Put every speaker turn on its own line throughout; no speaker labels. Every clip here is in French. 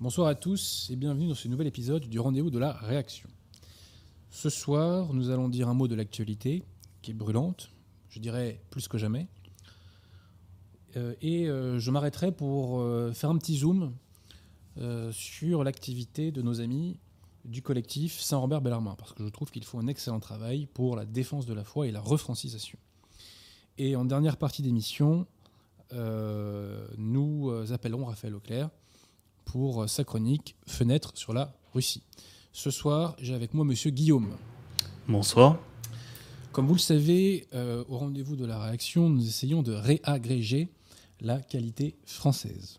Bonsoir à tous et bienvenue dans ce nouvel épisode du rendez-vous de la réaction. Ce soir, nous allons dire un mot de l'actualité qui est brûlante, je dirais plus que jamais. Euh, et euh, je m'arrêterai pour euh, faire un petit zoom sur l'activité de nos amis du collectif Saint-Robert Bellarmin, parce que je trouve qu'ils font un excellent travail pour la défense de la foi et la refrancisation. Et en dernière partie d'émission, nous appellerons Raphaël Auclair pour sa chronique Fenêtre sur la Russie. Ce soir, j'ai avec moi Monsieur Guillaume.
Bonsoir.
Comme vous le savez, euh, au rendez-vous de la réaction, nous essayons de réagréger la qualité française.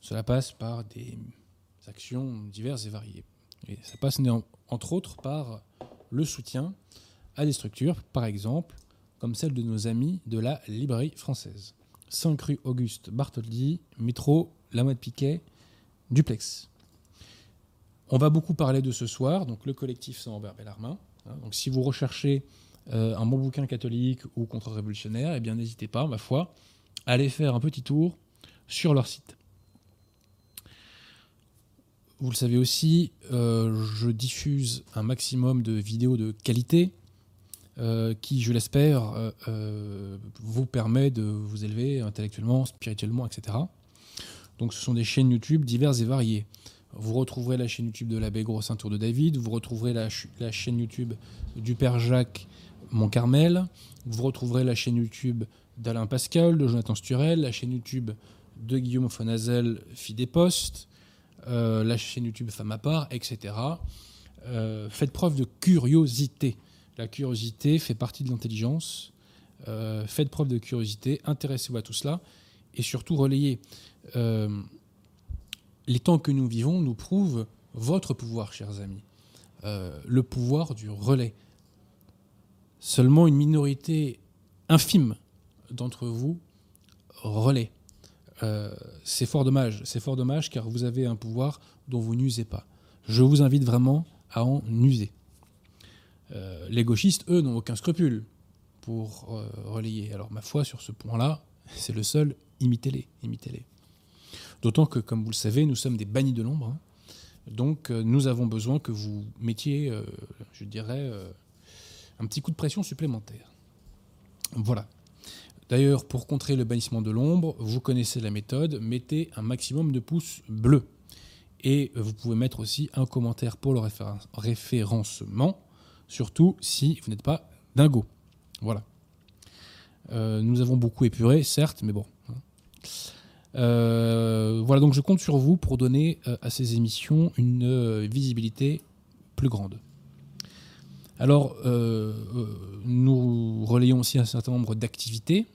Cela passe par des actions diverses et variées. Et ça passe entre autres par le soutien à des structures, par exemple, comme celle de nos amis de la librairie française. 5 rue Auguste Bartholdi, métro Lamotte Piquet, duplex. On va beaucoup parler de ce soir, donc le collectif Saint-Robert Bellarmin. Hein. Donc si vous recherchez euh, un bon bouquin catholique ou contre-révolutionnaire, eh bien n'hésitez pas, ma foi, à aller faire un petit tour sur leur site. Vous le savez aussi, euh, je diffuse un maximum de vidéos de qualité euh, qui, je l'espère, vous permet de vous élever intellectuellement, spirituellement, etc. Donc ce sont des chaînes YouTube diverses et variées. Vous retrouverez la chaîne YouTube de l'abbé Gros Saint-Tour de David, vous retrouverez la, chaîne YouTube du Père Jacques Montcarmel, vous retrouverez la chaîne YouTube d'Alain Pascal, de Jonathan Sturel, la chaîne YouTube de Guillaume Fonazel, Fille Postes, euh, la chaîne YouTube Femme à part, etc. Euh, faites preuve de curiosité. La curiosité fait partie de l'intelligence. Euh, faites preuve de curiosité, intéressez-vous à tout cela et surtout relayez. Euh, les temps que nous vivons nous prouvent votre pouvoir, chers amis, euh, le pouvoir du relais. Seulement une minorité infime d'entre vous relaie. Euh, c'est fort dommage, c'est fort dommage car vous avez un pouvoir dont vous n'usez pas. Je vous invite vraiment à en user. les gauchistes, eux, n'ont aucun scrupule pour relayer. Alors ma foi sur ce point-là, c'est le seul, imitez-les, imitez-les. D'autant que, comme vous le savez, nous sommes des bannis de l'ombre. Hein. Donc euh, nous avons besoin que vous mettiez, euh, je dirais, euh, un petit coup de pression supplémentaire. Voilà. D'ailleurs, pour contrer le bannissement de l'ombre, vous connaissez la méthode, mettez un maximum de pouces bleus. Et vous pouvez mettre aussi un commentaire pour le référencement, surtout si vous n'êtes pas dingo. Voilà. nous avons beaucoup épuré, certes, mais bon. Euh, voilà, donc je compte sur vous pour donner euh, à ces émissions une euh, visibilité plus grande. Alors, nous relayons aussi un certain nombre d'activités.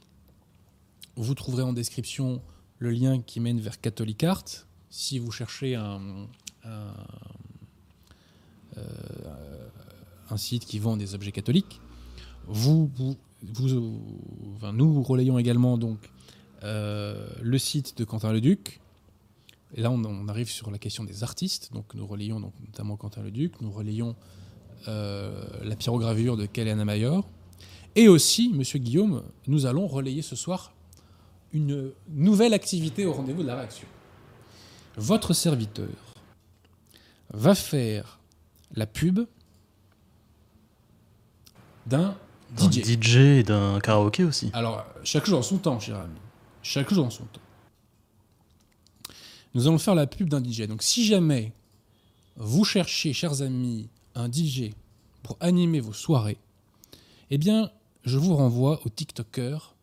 Vous trouverez en description le lien qui mène vers Catholic Art. Si vous cherchez un, un, site qui vend des objets catholiques, vous, vous, nous relayons également donc le site de Quentin Leduc. Et là, on, arrive sur la question des artistes. Donc, nous relayons donc, notamment Quentin Leduc, nous relayons euh, la pyrogravure de Kellyanne Mayor. Et aussi, Monsieur Guillaume, nous allons relayer ce soir une nouvelle activité au rendez-vous de la réaction. Votre serviteur va faire la pub d'un DJ.
DJ et d'un karaoké aussi.
Alors, chaque jour en son temps, cher ami. Chaque jour en son temps. Nous allons faire la pub d'un DJ. Donc si jamais vous cherchez, chers amis, un DJ pour animer vos soirées, eh bien, je vous renvoie au TikToker,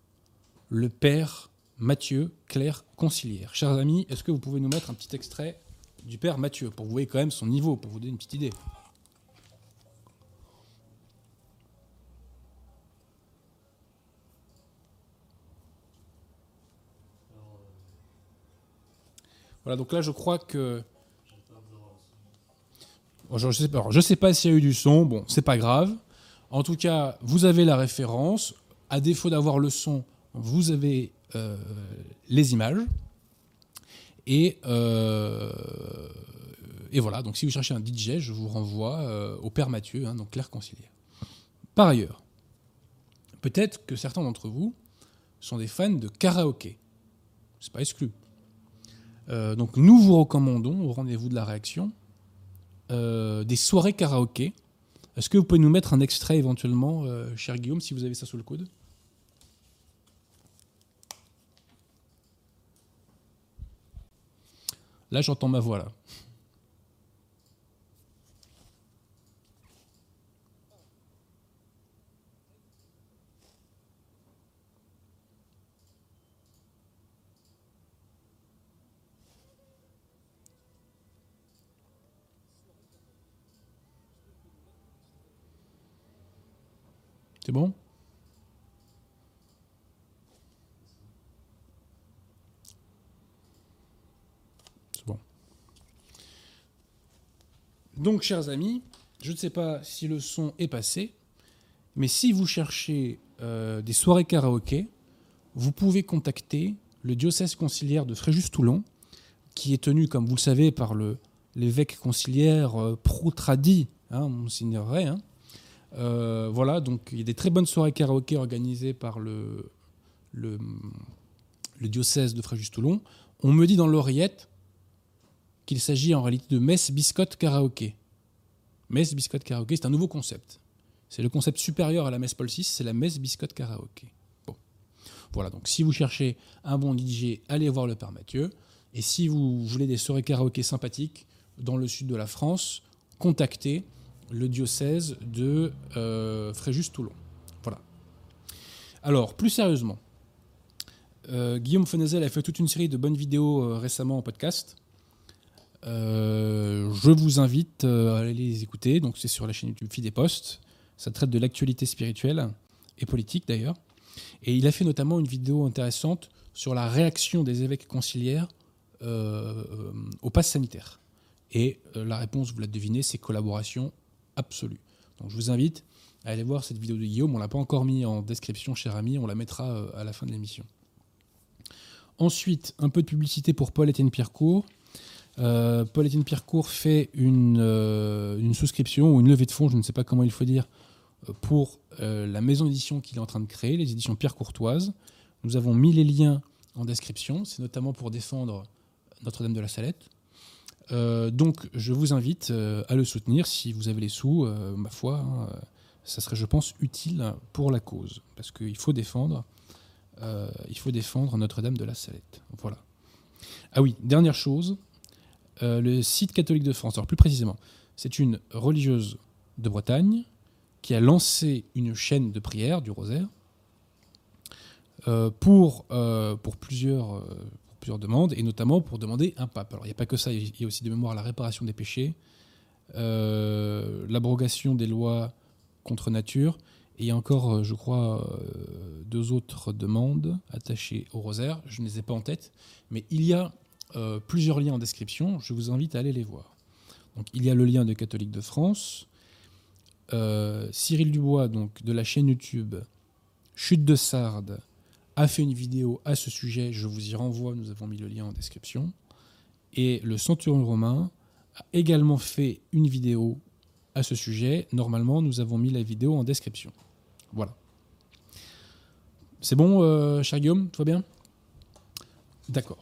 le père Mathieu Claire Concilière. Chers amis, est-ce que vous pouvez nous mettre un petit extrait du père Mathieu pour vous voyez quand même son niveau, pour vous donner une petite idée? Voilà, donc là, je crois que. je ne sais pas, sais pas s'il y a eu du son, bon, c'est pas grave. En tout cas, vous avez la référence. À défaut d'avoir le son, vous avez euh, les images. Et, euh, et voilà, donc si vous cherchez un DJ, je vous renvoie euh, au Père Mathieu, hein, donc Claire Concilière. Par ailleurs, peut-être que certains d'entre vous sont des fans de karaoké. C'est pas exclu. Euh, donc nous vous recommandons, au rendez-vous de la réaction, euh, des soirées karaoké. Est-ce que vous pouvez nous mettre un extrait éventuellement, euh, cher Guillaume, si vous avez ça sous le coude? Là, j'entends ma voix, là. C'est bon? C'est bon. Donc, chers amis, je ne sais pas si le son est passé, mais si vous cherchez euh, des soirées karaoké, vous pouvez contacter le diocèse conciliaire de Fréjus-Toulon, qui est tenu, comme vous le savez, par le, l'évêque conciliaire euh, pro-tradi, hein, Ray, hein. Euh, voilà, donc il y a des très bonnes soirées karaoké organisées par le, diocèse de Fréjus-Toulon. On me dit dans l'oreillette qu'il s'agit en réalité de messe biscotte karaoké. Messe biscotte karaoké, c'est un nouveau concept. C'est le concept supérieur à la messe Paul VI, c'est la messe biscotte karaoké. Bon. Voilà, donc si vous cherchez un bon DJ, allez voir le Père Mathieu. Et si vous voulez des soirées karaoké sympathiques dans le sud de la France, contactez le diocèse de euh, Fréjus-Toulon. Voilà. Alors, plus sérieusement, euh, Guillaume Fenezel a fait toute une série de bonnes vidéos euh, récemment en podcast. Je vous invite à aller les écouter. Donc, c'est sur la chaîne YouTube Fille des Postes. Ça traite de l'actualité spirituelle et politique d'ailleurs. Et il a fait notamment une vidéo intéressante sur la réaction des évêques conciliaires au pass sanitaire. Et la réponse, vous la devinez, c'est collaboration absolue. Je vous invite à aller voir cette vidéo de Guillaume. On l'a pas encore mis en description, cher ami. On la mettra euh, à la fin de l'émission. Ensuite, un peu de publicité pour Paul-Étienne Pierrecourt. Euh, Paul-Étienne Pierrecourt fait une, euh, une souscription ou une levée de fonds, je ne sais pas comment il faut dire, pour la maison d'édition qu'il est en train de créer, les éditions Pierre Courtoise. Nous avons mis les liens en description. C'est notamment pour défendre Notre-Dame de la Salette. Euh, donc, je vous invite euh, à le soutenir si vous avez les sous. euh, ma foi, hein, ça serait, je pense, utile pour la cause, parce qu'il faut défendre, défendre Notre-Dame de la Salette. Voilà. Ah oui, dernière chose, le site catholique de France. Alors plus précisément, c'est une religieuse de Bretagne qui a lancé une chaîne de prière du Rosaire pour, pour, plusieurs, plusieurs demandes, et notamment pour demander un pape. Alors il n'y a pas que ça, il y a aussi de mémoire la réparation des péchés, euh, l'abrogation des lois contre nature, et il y a encore, euh, je crois, euh, deux autres demandes attachées au Rosaire. Je ne les ai pas en tête, mais il y a plusieurs liens en description. Je vous invite à aller les voir. Donc il y a le lien de Catholique de France. Cyril Dubois, donc de la chaîne YouTube Chute de Sardes, a fait une vidéo à ce sujet. Je vous y renvoie. Nous avons mis le lien en description. Et le Centurion romain a également fait une vidéo à ce sujet. Normalement, nous avons mis la vidéo en description. Voilà. C'est bon, euh, cher Guillaume? Tout va bien? D'accord.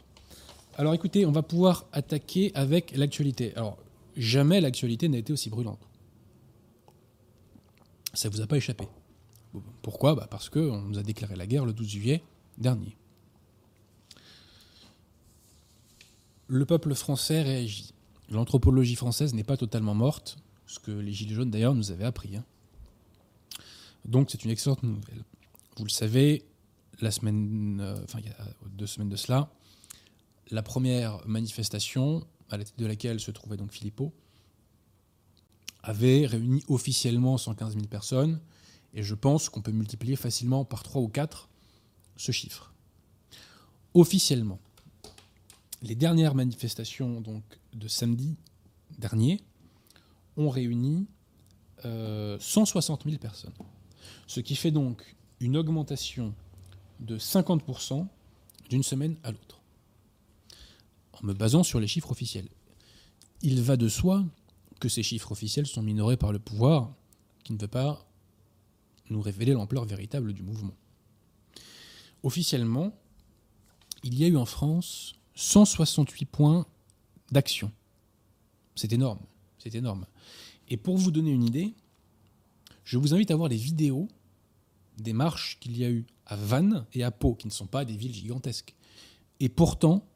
Alors écoutez, on va pouvoir attaquer avec l'actualité. Alors, jamais l'actualité n'a été aussi brûlante. Ça vous a pas échappé. Pourquoi bah Parce qu'on nous a déclaré la guerre le 12 juillet dernier. Le peuple français réagit. L'anthropologie française n'est pas totalement morte, ce que les Gilets jaunes d'ailleurs nous avaient appris. hein. Donc c'est une excellente nouvelle. Vous le savez, la semaine, euh, enfin il y a deux semaines de cela, la première manifestation à la tête de laquelle se trouvait donc Philippot avait réuni officiellement 115 000 personnes et je pense qu'on peut multiplier facilement par 3 ou 4 ce chiffre. Officiellement, les dernières manifestations donc de samedi dernier ont réuni euh, 160 000 personnes. Ce qui fait donc une augmentation de 50% d'une semaine à l'autre. En me basant sur les chiffres officiels. Il va de soi que ces chiffres officiels sont minorés par le pouvoir qui ne veut pas nous révéler l'ampleur véritable du mouvement. Officiellement, il y a eu en France 168 points d'action. C'est énorme, c'est énorme. Et pour vous donner une idée, je vous invite à voir les vidéos des marches qu'il y a eu à Vannes et à Pau, qui ne sont pas des villes gigantesques. Et pourtant,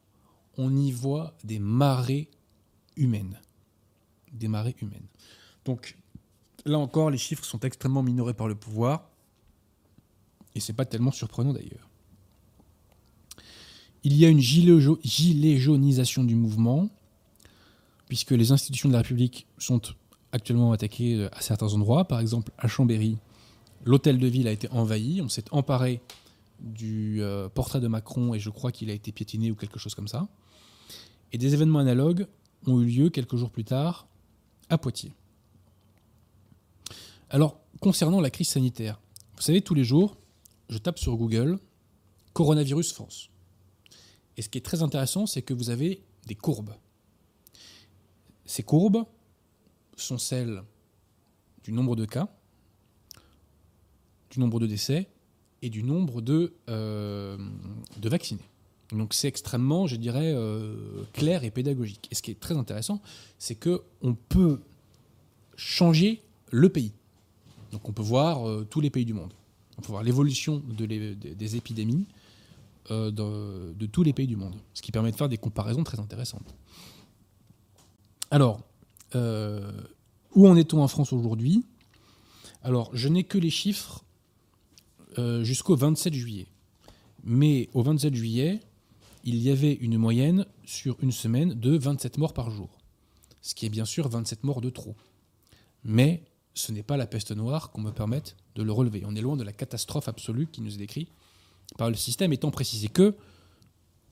on y voit des marées humaines. Des marées humaines. Donc, là encore, les chiffres sont extrêmement minorés par le pouvoir. Et c'est pas tellement surprenant d'ailleurs. Il y a une gilet jaunisation du mouvement, puisque les institutions de la République sont actuellement attaquées à certains endroits. Par exemple, à Chambéry, l'hôtel de ville a été envahi. On s'est emparé du euh, portrait de Macron et je crois qu'il a été piétiné ou quelque chose comme ça. Et des événements analogues ont eu lieu quelques jours plus tard à Poitiers. Alors, concernant la crise sanitaire, vous savez, tous les jours, je tape sur Google coronavirus France. Et ce qui est très intéressant, c'est que vous avez des courbes. Ces courbes sont celles du nombre de cas, du nombre de décès et du nombre de, euh, de vaccinés. Donc c'est extrêmement, je dirais, euh, clair et pédagogique. Et ce qui est très intéressant, c'est qu'on peut changer le pays. Donc on peut voir euh, tous les pays du monde. On peut voir l'évolution de des épidémies de, tous les pays du monde, ce qui permet de faire des comparaisons très intéressantes. Alors, où en est-on en France aujourd'hui? Alors, je n'ai que les chiffres euh, jusqu'au 27 juillet. Mais au 27 juillet, il y avait une moyenne sur une semaine de 27 morts par jour. Ce qui est bien sûr 27 morts de trop. Mais ce n'est pas la peste noire qu'on me permette de le relever. On est loin de la catastrophe absolue qui nous est décrite par le système, étant précisé que,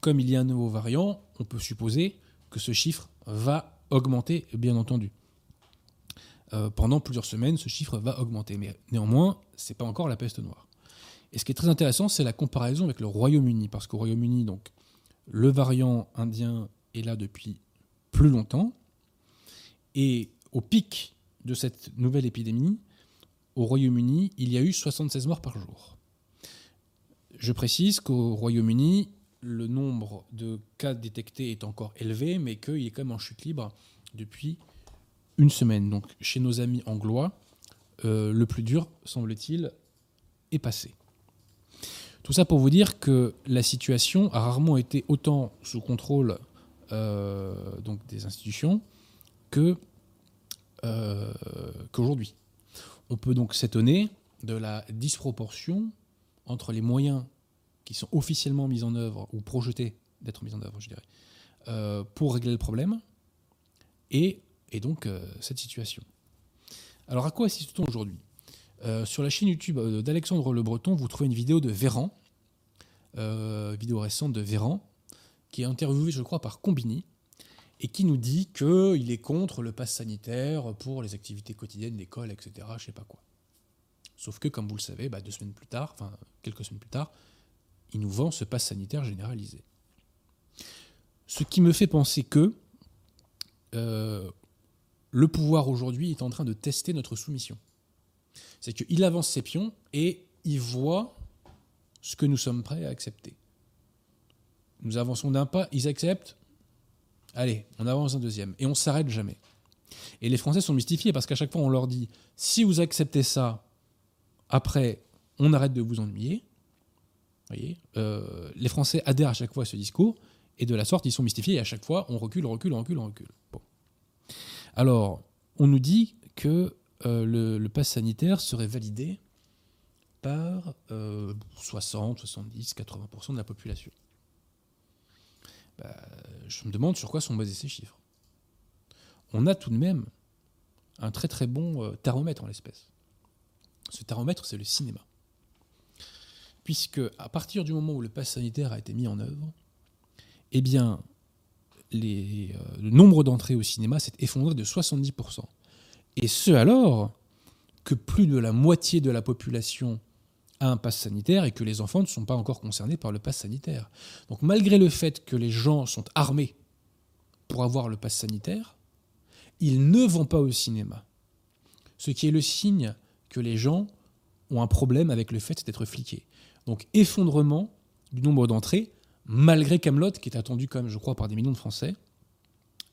comme il y a un nouveau variant, on peut supposer que ce chiffre va augmenter, bien entendu. Euh, pendant plusieurs semaines, ce chiffre va augmenter. Mais néanmoins, ce n'est pas encore la peste noire. Et ce qui est très intéressant, c'est la comparaison avec le Royaume-Uni, parce qu'au Royaume-Uni, donc, le variant indien est là depuis plus longtemps, et au pic de cette nouvelle épidémie, au Royaume-Uni, il y a eu 76 morts par jour. Je précise qu'au Royaume-Uni, le nombre de cas détectés est encore élevé, mais qu'il est quand même en chute libre depuis une semaine. Donc chez nos amis anglois, euh, le plus dur, semble-t-il, est passé. Tout ça pour vous dire que la situation a rarement été autant sous contrôle euh, des institutions que euh, qu'aujourd'hui. On peut donc s'étonner de la disproportion entre les moyens qui sont officiellement mis en œuvre ou projetés d'être mis en œuvre, je dirais, euh, pour régler le problème et, donc cette situation. Alors à quoi assiste-t-on aujourd'hui? Euh, sur la chaîne YouTube euh, d'Alexandre Le Breton, vous trouvez une vidéo de Véran, euh, vidéo récente de Véran, qui est interviewé, je crois, par Combini, et qui nous dit qu'il est contre le pass sanitaire pour les activités quotidiennes, l'école, etc., je sais pas quoi. Sauf que, comme vous le savez, bah, deux semaines plus tard, enfin quelques semaines plus tard, il nous vend ce pass sanitaire généralisé. Ce qui me fait penser que le pouvoir aujourd'hui est en train de tester notre soumission c'est qu'il avance ses pions et il voit ce que nous sommes prêts à accepter. Nous avançons d'un pas, ils acceptent. Allez, on avance un deuxième. Et on s'arrête jamais. Et les Français sont mystifiés parce qu'à chaque fois, on leur dit si vous acceptez ça, après, on arrête de vous ennuyer. voyez euh, les Français adhèrent à chaque fois à ce discours. Et de la sorte, ils sont mystifiés. Et à chaque fois, on recule, recule, recule, recule. Bon. Alors, on nous dit que euh, le, pass sanitaire serait validé par 60, 70, 80% de la population. Bah, je me demande sur quoi sont basés ces chiffres. On a tout de même un très très bon euh, thermomètre en l'espèce. Ce thermomètre, c'est le cinéma. Puisque à partir du moment où le pass sanitaire a été mis en œuvre, eh bien, euh, le nombre d'entrées au cinéma s'est effondré de 70%. Et ce alors que plus de la moitié de la population un pass sanitaire et que les enfants ne sont pas encore concernés par le pass sanitaire. Donc malgré le fait que les gens sont armés pour avoir le pass sanitaire, ils ne vont pas au cinéma. Ce qui est le signe que les gens ont un problème avec le fait d'être fliqués. Donc effondrement du nombre d'entrées malgré Camelot, qui est attendu quand même, je crois, par des millions de Français,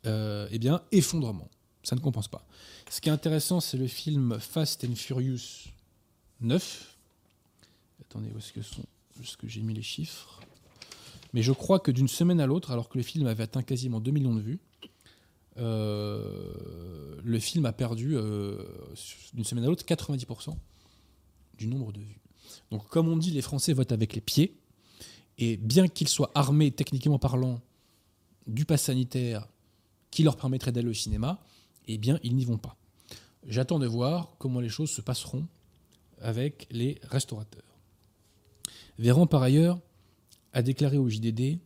euh, eh bien, effondrement. Ça ne compense pas. Ce qui est intéressant, c'est le film Fast and Furious 9. Attendez, où est-ce que sont Est-ce que j'ai mis les chiffres? Mais je crois que d'une semaine à l'autre, alors que le film avait atteint quasiment 2 millions de vues, euh, le film a perdu euh, d'une semaine à l'autre 90% du nombre de vues. Donc, comme on dit, les Français votent avec les pieds. Et bien qu'ils soient armés, techniquement parlant, du pass sanitaire qui leur permettrait d'aller au cinéma, eh bien, ils n'y vont pas. J'attends de voir comment les choses se passeront avec les restaurateurs. Véran, par ailleurs, a déclaré au JDD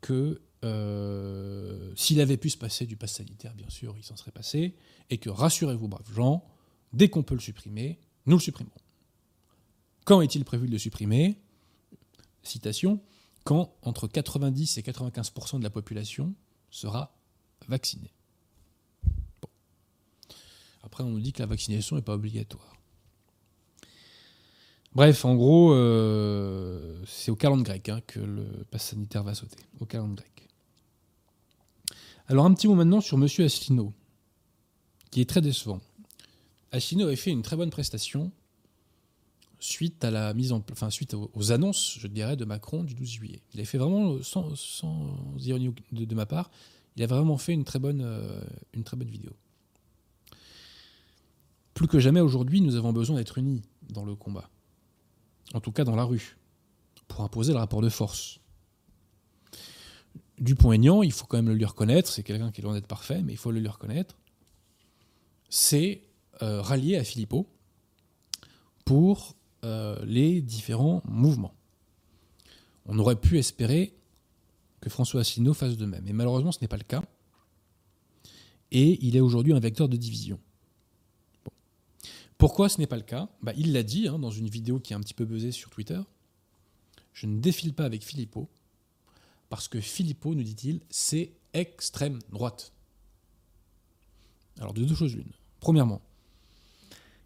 que euh, s'il avait pu se passer du pass sanitaire, bien sûr, il s'en serait passé, et que rassurez-vous, braves gens, dès qu'on peut le supprimer, nous le supprimons. Quand est-il prévu de le supprimer? Citation quand entre 90 et 95% de la population sera vaccinée. Après, on nous dit que la vaccination n'est pas obligatoire. Bref, en gros, euh, c'est au calendrier grec hein, que le pass sanitaire va sauter. Au calendrier grec. Alors, un petit mot maintenant sur M. Asselineau, qui est très décevant. Asselineau avait fait une très bonne prestation suite à la mise en enfin suite aux, annonces, je dirais, de Macron du 12 juillet. Il a fait vraiment, sans, ironie de, ma part, il a vraiment fait une très bonne, euh, une très bonne vidéo. Plus que jamais aujourd'hui, nous avons besoin d'être unis dans le combat. En tout cas dans la rue, pour imposer le rapport de force. Dupont-Aignan, il faut quand même le lui reconnaître, c'est quelqu'un qui est loin d'être parfait, mais il faut le lui reconnaître, c'est euh, rallié à Philippot pour euh, les différents mouvements. On aurait pu espérer que François Asselineau fasse de même, et malheureusement ce n'est pas le cas. Et il est aujourd'hui un vecteur de division. Pourquoi ce n'est pas le cas? Bah, Il l'a dit hein, dans une vidéo qui a un petit peu buzzé sur Twitter. Je ne défile pas avec Philippot, parce que Philippot, nous dit-il, c'est extrême droite. Alors de deux choses l'une. Premièrement,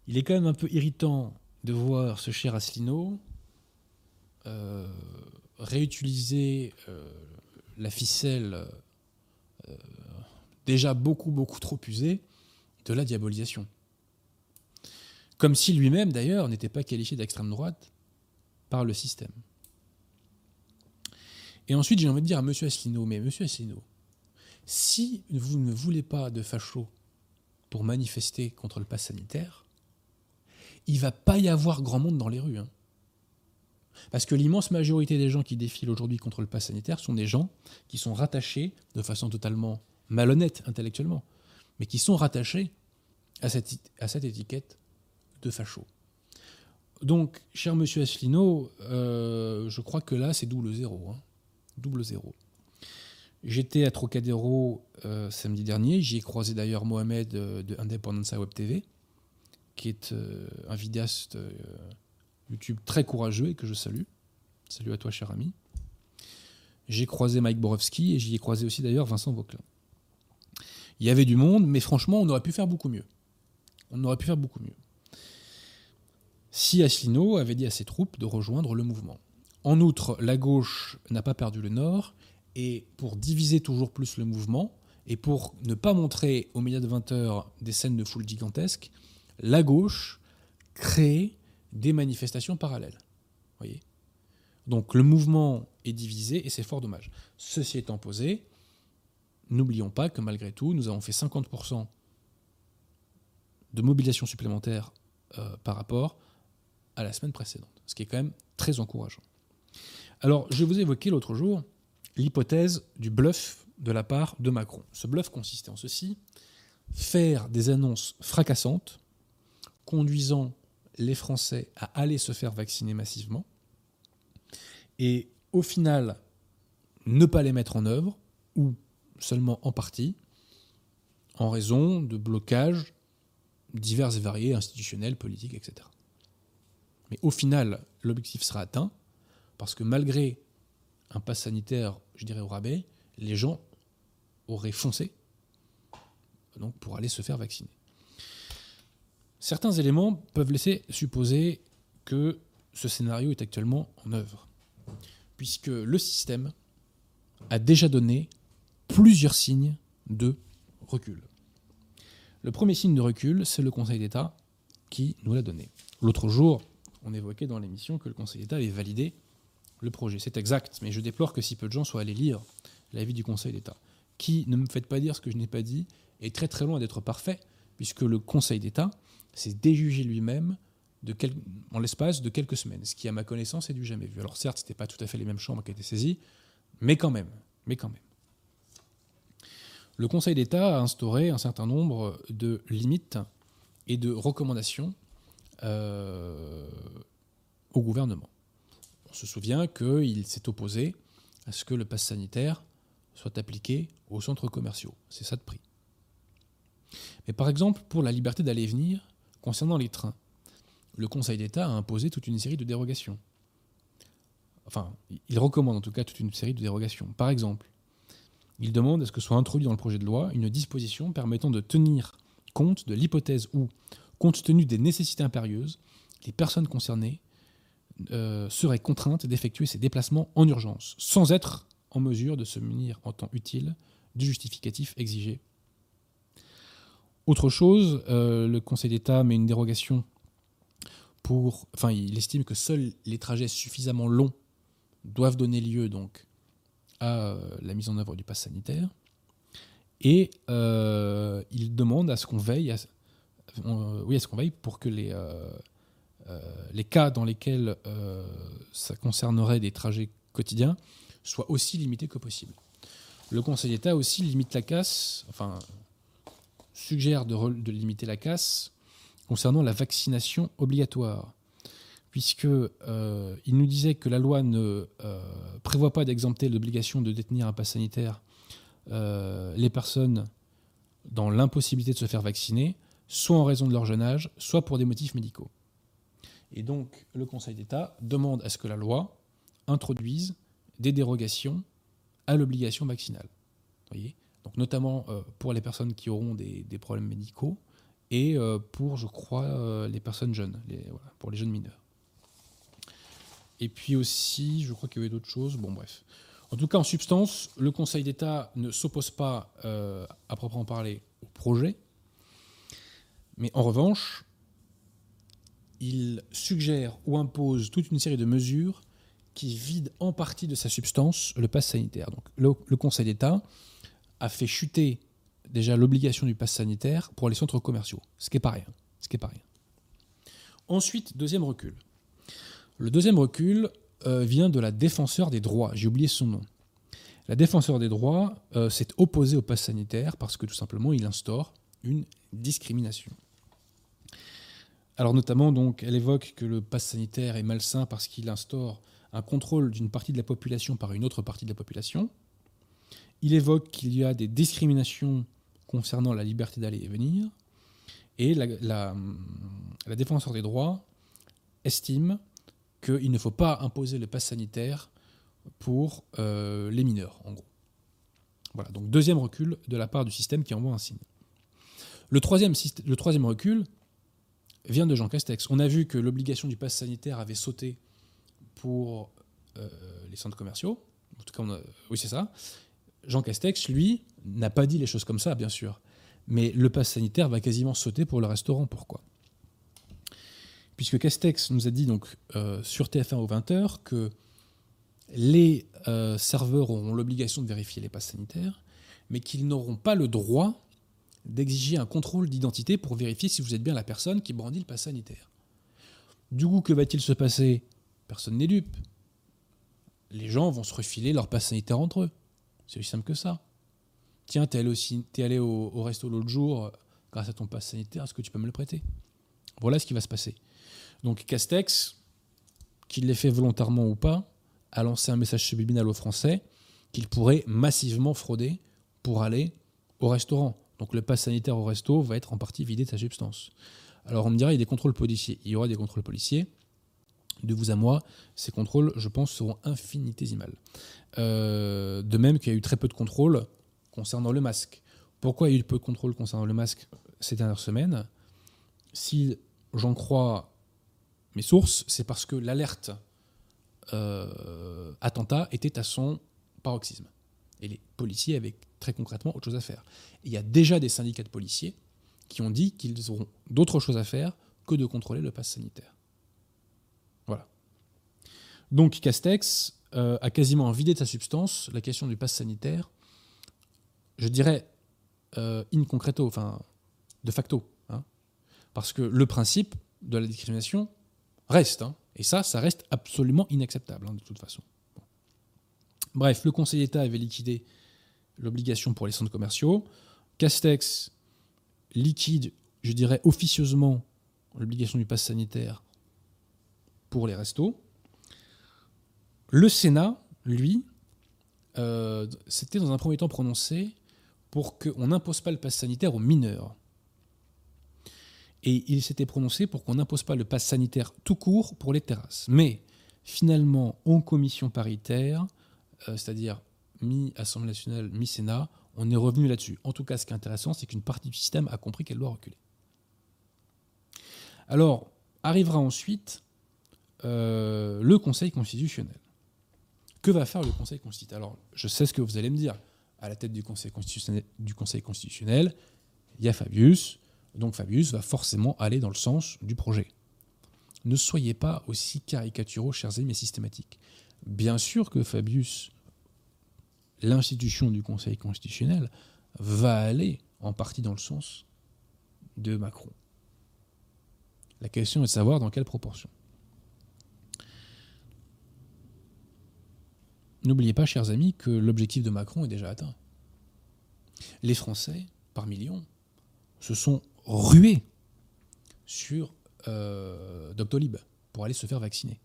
il est quand même un peu irritant de voir ce cher Asselineau euh, réutiliser euh, la ficelle euh, déjà beaucoup beaucoup trop usée de la diabolisation. Comme si lui-même, d'ailleurs, n'était pas qualifié d'extrême droite par le système. Et ensuite, j'ai envie de dire à M. Asselineau, mais M. Asselineau, si vous ne voulez pas de fachos pour manifester contre le pass sanitaire, il va pas y avoir grand monde dans les rues. Hein. Parce que l'immense majorité des gens qui défilent aujourd'hui contre le pass sanitaire sont des gens qui sont rattachés, de façon totalement malhonnête intellectuellement, mais qui sont rattachés à cette étiquette de facho. Donc, cher monsieur Asselineau, euh, je crois que là, c'est double zéro. Hein. Double zéro. J'étais à Trocadéro euh, samedi dernier. J'y ai croisé d'ailleurs Mohamed euh, de Independence Web TV, qui est un vidéaste YouTube très courageux et que je salue. Salut à toi, cher ami. J'ai croisé Mike Borowski et j'y ai croisé aussi d'ailleurs Vincent Vauclin. Il y avait du monde, mais franchement, on aurait pu faire beaucoup mieux. On aurait pu faire beaucoup mieux si Asselineau avait dit à ses troupes de rejoindre le mouvement. En outre, la gauche n'a pas perdu le nord, et pour diviser toujours plus le mouvement, et pour ne pas montrer aux médias de 20 heures des scènes de foule gigantesques, la gauche crée des manifestations parallèles. Voyez? Donc le mouvement est divisé et c'est fort dommage. Ceci étant posé, n'oublions pas que malgré tout, nous avons fait 50% de mobilisation supplémentaire euh, par rapport à la semaine précédente, ce qui est quand même très encourageant. Alors, je vous ai évoqué l'autre jour l'hypothèse du bluff de la part de Macron. Ce bluff consistait en ceci, faire des annonces fracassantes, conduisant les Français à aller se faire vacciner massivement, et au final, ne pas les mettre en œuvre, ou seulement en partie, en raison de blocages divers et variés, institutionnels, politiques, etc. Mais au final, l'objectif sera atteint, parce que malgré un pass sanitaire, je dirais au rabais, les gens auraient foncé donc pour aller se faire vacciner. Certains éléments peuvent laisser supposer que ce scénario est actuellement en œuvre. puisque le système a déjà donné plusieurs signes de recul. Le premier signe de recul, c'est le Conseil d'État qui nous l'a donné. L'autre jour, on évoquait dans l'émission que le Conseil d'État avait validé le projet. C'est exact, mais je déplore que si peu de gens soient allés lire l'avis du Conseil d'État. Qui, ne me faites pas dire ce que je n'ai pas dit, est très très loin d'être parfait, puisque le Conseil d'État s'est déjugé lui-même en l'espace de quelques semaines, ce qui, à ma connaissance, est du jamais vu. Alors certes, ce n'était pas tout à fait les mêmes chambres qui étaient saisies, mais quand même, mais quand même. Le Conseil d'État a instauré un certain nombre de limites et de recommandations euh, au gouvernement. On se souvient qu'il s'est opposé à ce que le pass sanitaire soit appliqué aux centres commerciaux. C'est ça de prix. Mais par exemple, pour la liberté d'aller et venir, concernant les trains, le Conseil d'État a imposé toute une série de dérogations. Enfin, il recommande en tout cas toute une série de dérogations. Par exemple, il demande à ce que soit introduit dans le projet de loi une disposition permettant de tenir compte de l'hypothèse où, compte tenu des nécessités impérieuses, les personnes concernées euh, seraient contraintes d'effectuer ces déplacements en urgence, sans être en mesure de se munir en temps utile du justificatif exigé. Autre chose, euh, le Conseil d'État met une dérogation pour. Enfin, il estime que seuls les trajets suffisamment longs doivent donner lieu donc à euh, la mise en œuvre du pass sanitaire. Et il demande à ce qu'on veille, à, oui, à ce qu'on veille pour que les, euh, les cas dans lesquels euh, ça concernerait des trajets quotidiens soient aussi limités que possible. Le Conseil d'État aussi limite la casse, enfin suggère de, limiter la casse concernant la vaccination obligatoire, puisque euh, il nous disait que la loi ne prévoit pas d'exempter l'obligation de détenir un pass sanitaire les personnes dans l'impossibilité de se faire vacciner, soit en raison de leur jeune âge, soit pour des motifs médicaux. Et donc, le Conseil d'État demande à ce que la loi introduise des dérogations à l'obligation vaccinale. Voyez? Donc, notamment euh, pour les personnes qui auront des, problèmes médicaux et euh, pour, je crois, euh, les personnes jeunes, pour les jeunes mineurs. Et puis aussi, je crois qu'il y avait d'autres choses. Bon, bref. En tout cas, en substance, le Conseil d'État ne s'oppose pas, à proprement parler, au projet. Mais en revanche, il suggère ou impose toute une série de mesures qui vident en partie de sa substance le pass sanitaire. Donc, le, Conseil d'État a fait chuter déjà l'obligation du pass sanitaire pour les centres commerciaux, ce qui n'est pas rien. Pas rien. Ensuite, deuxième recul. Le deuxième recul euh, vient de la défenseur des droits. J'ai oublié son nom. La défenseur des droits euh, s'est opposée au pass sanitaire parce que tout simplement il instaure une discrimination. Alors notamment, donc, elle évoque que le pass sanitaire est malsain parce qu'il instaure un contrôle d'une partie de la population par une autre partie de la population. Il évoque qu'il y a des discriminations concernant la liberté d'aller et venir. Et la, défenseur des droits estime qu'il ne faut pas imposer le pass sanitaire pour euh, les mineurs, en gros. Voilà, donc deuxième recul de la part du système qui envoie un signe. Le troisième, le troisième recul, vient de Jean Castex. On a vu que l'obligation du pass sanitaire avait sauté pour euh, les centres commerciaux. Oui, c'est ça. Jean Castex, lui, n'a pas dit les choses comme ça, bien sûr. Mais le pass sanitaire va quasiment sauter pour le restaurant. Pourquoi? Puisque Castex nous a dit donc euh, sur TF1 aux 20h que les euh, serveurs auront l'obligation de vérifier les passes sanitaires, mais qu'ils n'auront pas le droit d'exiger un contrôle d'identité pour vérifier si vous êtes bien la personne qui brandit le pass sanitaire. Du coup, que va-t-il se passer? Personne n'est dupe. Les gens vont se refiler leur pass sanitaire entre eux. C'est aussi simple que ça. Tiens, t'es allé, es allé au, resto l'autre jour euh, grâce à ton pass sanitaire, est-ce que tu peux me le prêter? Voilà ce qui va se passer. Donc Castex, qu'il l'ait fait volontairement ou pas, a lancé un message subliminal aux Français qu'il pourrait massivement frauder pour aller au restaurant. Donc le pass sanitaire au resto va être en partie vidé de sa substance. Alors on me dira, il y a des contrôles policiers. Il y aura des contrôles policiers. De vous à moi, ces contrôles, je pense, seront infinitésimales. Euh, de même qu'il y a eu très peu de contrôles concernant le masque. Pourquoi il y a eu peu de contrôles concernant le masque ces dernières semaines? Si j'en crois mes sources, c'est parce que l'alerte euh, attentat était à son paroxysme. Et les policiers avaient très concrètement autre chose à faire. il y a déjà des syndicats de policiers qui ont dit qu'ils auront d'autres choses à faire que de contrôler le pass sanitaire. Voilà. Donc Castex euh, a quasiment vidé de sa substance la question du pass sanitaire, je dirais euh, in concreto, enfin de facto. Hein. parce que le principe de la discrimination reste. Hein, et ça, ça reste absolument inacceptable, hein, de toute façon. Bref, le Conseil d'État avait liquidé l'obligation pour les centres commerciaux. Castex liquide, je dirais officieusement, l'obligation du pass sanitaire pour les restos. Le Sénat, lui, euh, s'était dans un premier temps prononcé pour qu'on n'impose pas le pass sanitaire aux mineurs. Et il s'était prononcé pour qu'on n'impose pas le pass sanitaire tout court pour les terrasses. Mais finalement, en commission paritaire, euh, c'est-à-dire mi-Assemblée nationale, mi-Sénat, on est revenu là-dessus. En tout cas, ce qui est intéressant, c'est qu'une partie du système a compris qu'elle doit reculer. Alors, arrivera ensuite euh, le Conseil constitutionnel. Que va faire le Conseil constitutionnel? Alors, je sais ce que vous allez me dire. À la tête du Conseil constitutionnel, du Conseil constitutionnel il y a Fabius. Donc Fabius va forcément aller dans le sens du projet. Ne soyez pas aussi caricaturaux, chers amis, et systématiques. Bien sûr que Fabius l'institution du Conseil constitutionnel va aller en partie dans le sens de Macron. La question est de savoir dans quelle proportion. N'oubliez pas, chers amis, que l'objectif de Macron est déjà atteint. Les Français, par millions, se sont rués sur euh, Doctolib pour aller se faire vacciner.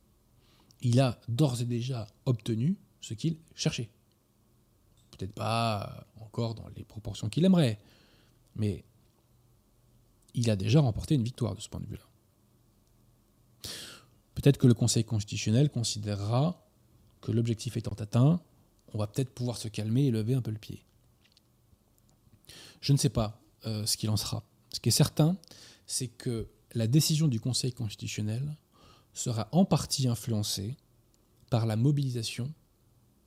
Il a d'ores et déjà obtenu ce qu'il cherchait peut-être pas encore dans les proportions qu'il aimerait, mais il a déjà remporté une victoire de ce point de vue-là. Peut-être que le Conseil constitutionnel considérera que l'objectif étant atteint, on va peut-être pouvoir se calmer et lever un peu le pied. Je ne sais pas euh, ce qu'il en sera. Ce qui est certain, c'est que la décision du Conseil constitutionnel sera en partie influencée par la mobilisation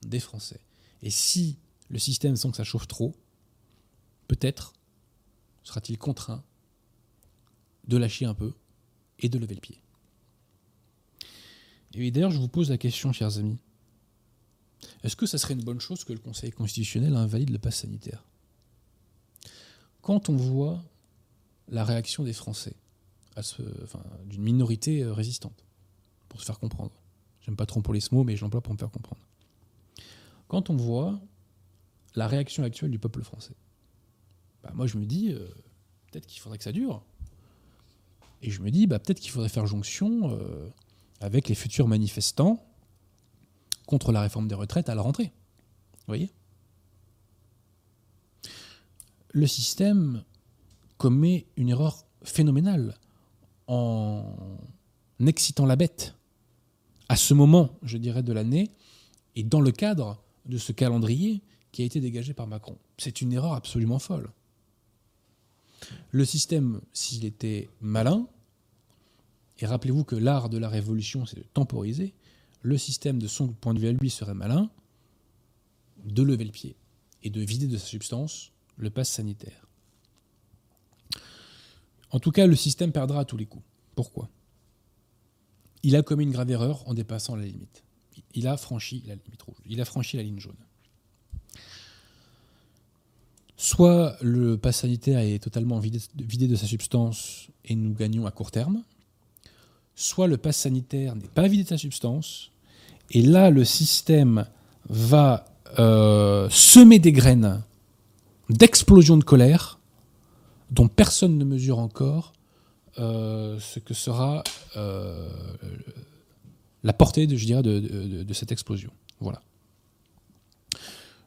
des Français. Et si le système sent que ça chauffe trop, peut-être sera-t-il contraint de lâcher un peu et de lever le pied. Et d'ailleurs, je vous pose la question, chers amis. Est-ce que ça serait une bonne chose que le Conseil constitutionnel invalide le pass sanitaire? Quand on voit la réaction des Français, d'une minorité euh, résistante, pour se faire comprendre. J'aime pas trop les mots, mais je l'emploie pour me faire comprendre. Quand on voit la réaction actuelle du peuple français. Bah, moi, je me dis, euh, peut-être qu'il faudrait que ça dure. Et je me dis, bah, peut-être qu'il faudrait faire jonction euh, avec les futurs manifestants contre la réforme des retraites à la rentrée. Vous voyez? Le système commet une erreur phénoménale en excitant la bête à ce moment, je dirais, de l'année, et dans le cadre de ce calendrier qui a été dégagé par Macron. C'est une erreur absolument folle. Le système, s'il était malin, et rappelez-vous que l'art de la révolution, c'est de temporiser, le système, de son point de vue à lui, serait malin de lever le pied et de vider de sa substance le pass sanitaire. En tout cas, le système perdra à tous les coups. Pourquoi? Il a commis une grave erreur en dépassant la limite. Il a franchi la limite rouge. Il a franchi la ligne jaune. Soit le pass sanitaire est totalement vidé, de sa substance et nous gagnons à court terme, soit le pass sanitaire n'est pas vidé de sa substance, et là le système va euh, semer des graines d'explosion de colère dont personne ne mesure encore euh, ce que sera euh, la portée de, de, cette explosion. Voilà.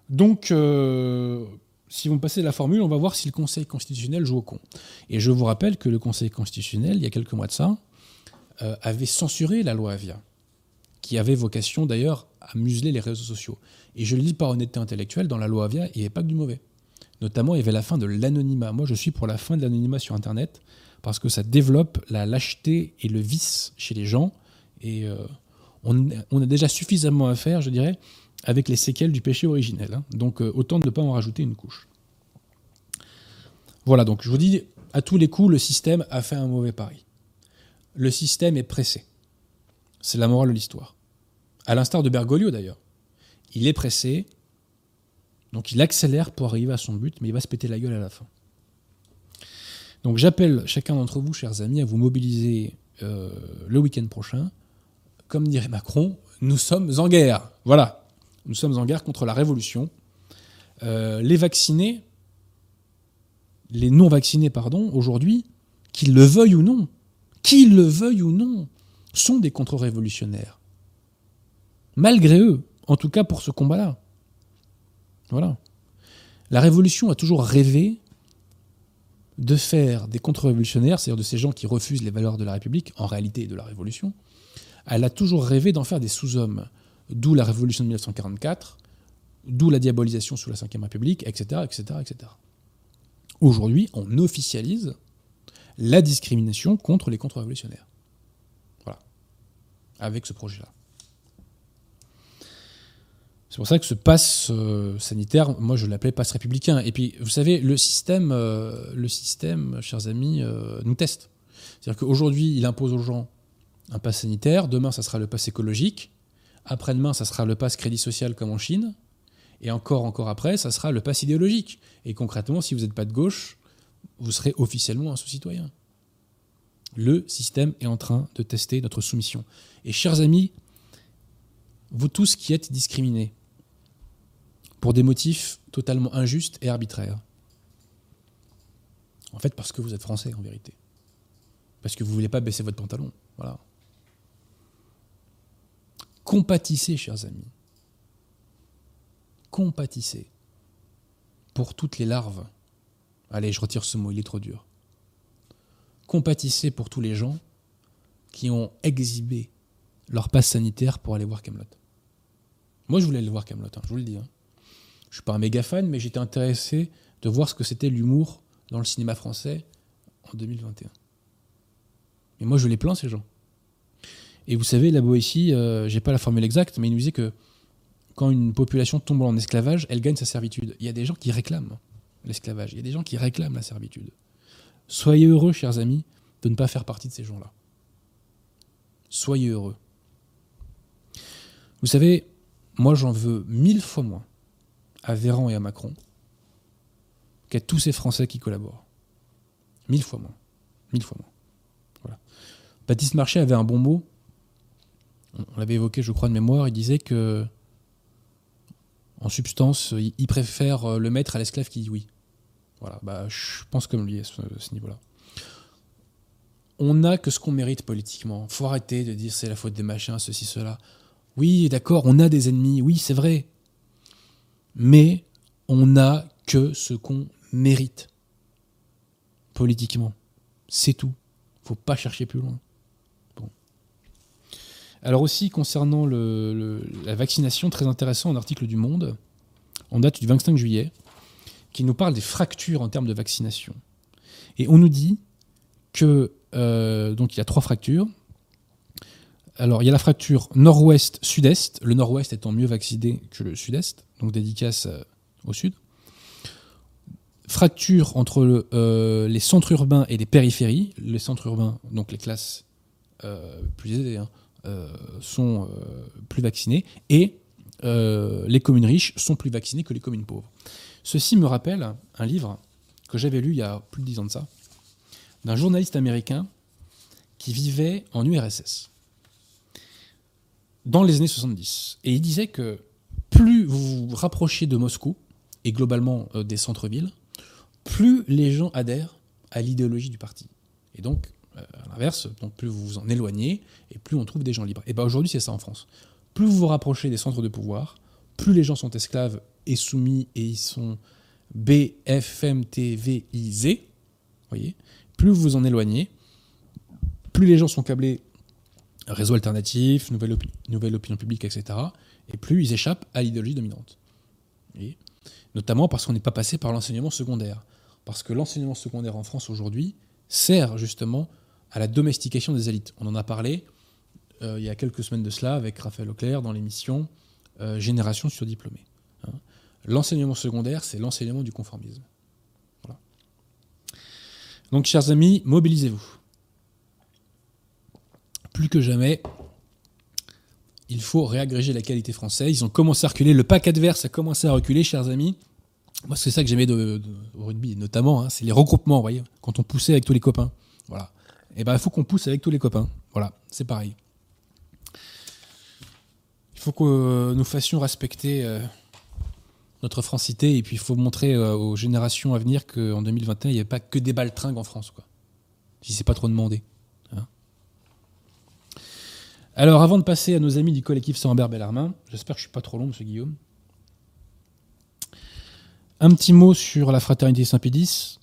Donc, si vous passez la formule, on va voir si le Conseil constitutionnel joue au con. Et je vous rappelle que le Conseil constitutionnel, il y a quelques mois de ça, euh, avait censuré la loi Avia, qui avait vocation d'ailleurs à museler les réseaux sociaux. Et je le dis par honnêteté intellectuelle, dans la loi Avia, il n'y avait pas que du mauvais. Notamment, il y avait la fin de l'anonymat. Moi, je suis pour la fin de l'anonymat sur Internet, parce que ça développe la lâcheté et le vice chez les gens. Et euh, on, a déjà suffisamment à faire, je dirais, avec les séquelles du péché originel. Hein. Donc euh, autant ne pas en rajouter une couche. Voilà, donc je vous dis, à tous les coups, le système a fait un mauvais pari. Le système est pressé. C'est la morale de l'histoire. À l'instar de Bergoglio d'ailleurs. Il est pressé, donc il accélère pour arriver à son but, mais il va se péter la gueule à la fin. Donc j'appelle chacun d'entre vous, chers amis, à vous mobiliser euh, le week-end prochain. Comme dirait Macron, nous sommes en guerre. Voilà, nous sommes en guerre contre la révolution. Euh, les vaccinés, les non vaccinés, pardon, aujourd'hui, qu'ils le veuillent ou non, qu'ils le veuillent ou non, sont des contre-révolutionnaires. Malgré eux, en tout cas pour ce combat-là. Voilà. La révolution a toujours rêvé de faire des contre-révolutionnaires, c'est-à-dire de ces gens qui refusent les valeurs de la République, en réalité de la Révolution, elle a toujours rêvé d'en faire des sous-hommes. D'où la Révolution de 1944, d'où la diabolisation sous la Ve République, etc. etc., etc. Aujourd'hui, on officialise la discrimination contre les contre-révolutionnaires. Voilà. Avec ce projet-là. C'est pour ça que ce passe euh, sanitaire, moi je l'appelais passe républicain. Et puis, vous savez, le système, euh, le système chers amis, euh, nous teste. C'est-à-dire qu'aujourd'hui, il impose aux gens un pass sanitaire, demain, ça sera le pass écologique, après-demain, ça sera le pass crédit social comme en Chine, et encore, encore après, ça sera le pass idéologique. Et concrètement, si vous n'êtes pas de gauche, vous serez officiellement un sous-citoyen. Le système est en train de tester notre soumission. Et chers amis, vous tous qui êtes discriminés, pour des motifs totalement injustes et arbitraires. En fait, parce que vous êtes français, en vérité. Parce que vous ne voulez pas baisser votre pantalon. Voilà. Compatissez, chers amis. Compatissez pour toutes les larves. Allez, je retire ce mot, il est trop dur. Compatissez pour tous les gens qui ont exhibé leur passe sanitaire pour aller voir Camelot. Moi, je voulais aller voir Camelot, hein, je vous le dis. Hein. Je suis pas un méga fan, mais j'étais intéressé de voir ce que c'était l'humour dans le cinéma français en 2021. Mais moi, je les plains, ces gens. Et vous savez, là-bas ici, euh, j'ai pas la formule exacte, mais il nous disait que quand une population tombe en esclavage, elle gagne sa servitude. Il y a des gens qui réclament l'esclavage. Il y a des gens qui réclament la servitude. Soyez heureux, chers amis, de ne pas faire partie de ces gens-là. Soyez heureux. Vous savez, moi j'en veux mille fois moins à Véran et à Macron qu'à tous ces Français qui collaborent. Mille fois moins. Mille fois moins. Voilà. Baptiste Marchais avait un bon mot. On l'avait évoqué, je crois, de mémoire. Il disait que, en substance, il préfère le maître à l'esclave qui dit oui. Voilà. Bah, je pense comme lui à ce, niveau-là. On n'a que ce qu'on mérite politiquement. Faut arrêter de dire c'est la faute des machins, ceci, cela. Oui, d'accord, on a des ennemis. Oui, c'est vrai mais on n'a que ce qu'on mérite politiquement. C'est tout. faut pas chercher plus loin. Alors aussi, concernant la vaccination, très intéressant, un article du Monde, en date du 25 juillet, qui nous parle des fractures en termes de vaccination. Et on nous dit que euh, donc il y a trois fractures. Alors il y a la fracture nord-ouest-sud-est, le nord-ouest étant mieux vacciné que le sud-est donc dédicace euh, au sud. Fracture entre euh, les centres urbains et les périphéries. Les centres urbains, donc les classes plus aisées, hein, sont plus vaccinées et les communes riches sont plus vaccinées que les communes pauvres. Ceci me rappelle un livre que j'avais lu il y a plus de dix ans de ça, d'un journaliste américain qui vivait en URSS dans les années 70. Et il disait que plus vous vous rapprochez de Moscou et globalement euh, des centres-villes, plus les gens adhèrent à l'idéologie du parti. Et donc, euh, à l'inverse, donc plus vous vous en éloignez et plus on trouve des gens libres. Et bien aujourd'hui, c'est ça en France. Plus vous vous rapprochez des centres de pouvoir, plus les gens sont esclaves et soumis et ils sont BFMTVIZ, voyez, plus vous vous en éloignez, plus les gens sont câblés réseau alternatif, nouvelle, nouvelle opinion publique, etc et plus ils échappent à l'idéologie dominante. Et notamment parce qu'on n'est pas passé par l'enseignement secondaire. Parce que l'enseignement secondaire en France aujourd'hui sert justement à la domestication des élites. On en a parlé, il y a quelques semaines de cela avec Raphaël Auclair dans l'émission Génération sur diplômés. Hein. L'enseignement secondaire, c'est l'enseignement du conformisme. Donc, chers amis, mobilisez-vous. Plus que jamais, il faut réagréger la qualité française. Ils ont commencé à reculer. Le pack adverse a commencé à reculer, chers amis. Moi, c'est ça que j'aimais au rugby, notamment. Hein, c'est les regroupements, voyez, quand on poussait avec tous les copains. Voilà. Et eh ben, il faut qu'on pousse avec tous les copains. Voilà, c'est pareil. Il faut que nous fassions respecter euh, notre francité et puis il faut montrer euh, aux générations à venir qu'en 2021, il n'y avait pas que des baltringues en France, quoi. Si c'est pas trop demandé. Hein. Alors, avant de passer à nos amis du collectif Sambert Bellarmin, j'espère que je suis pas trop long, monsieur Guillaume. Un petit mot sur la fraternité Saint-Pédis,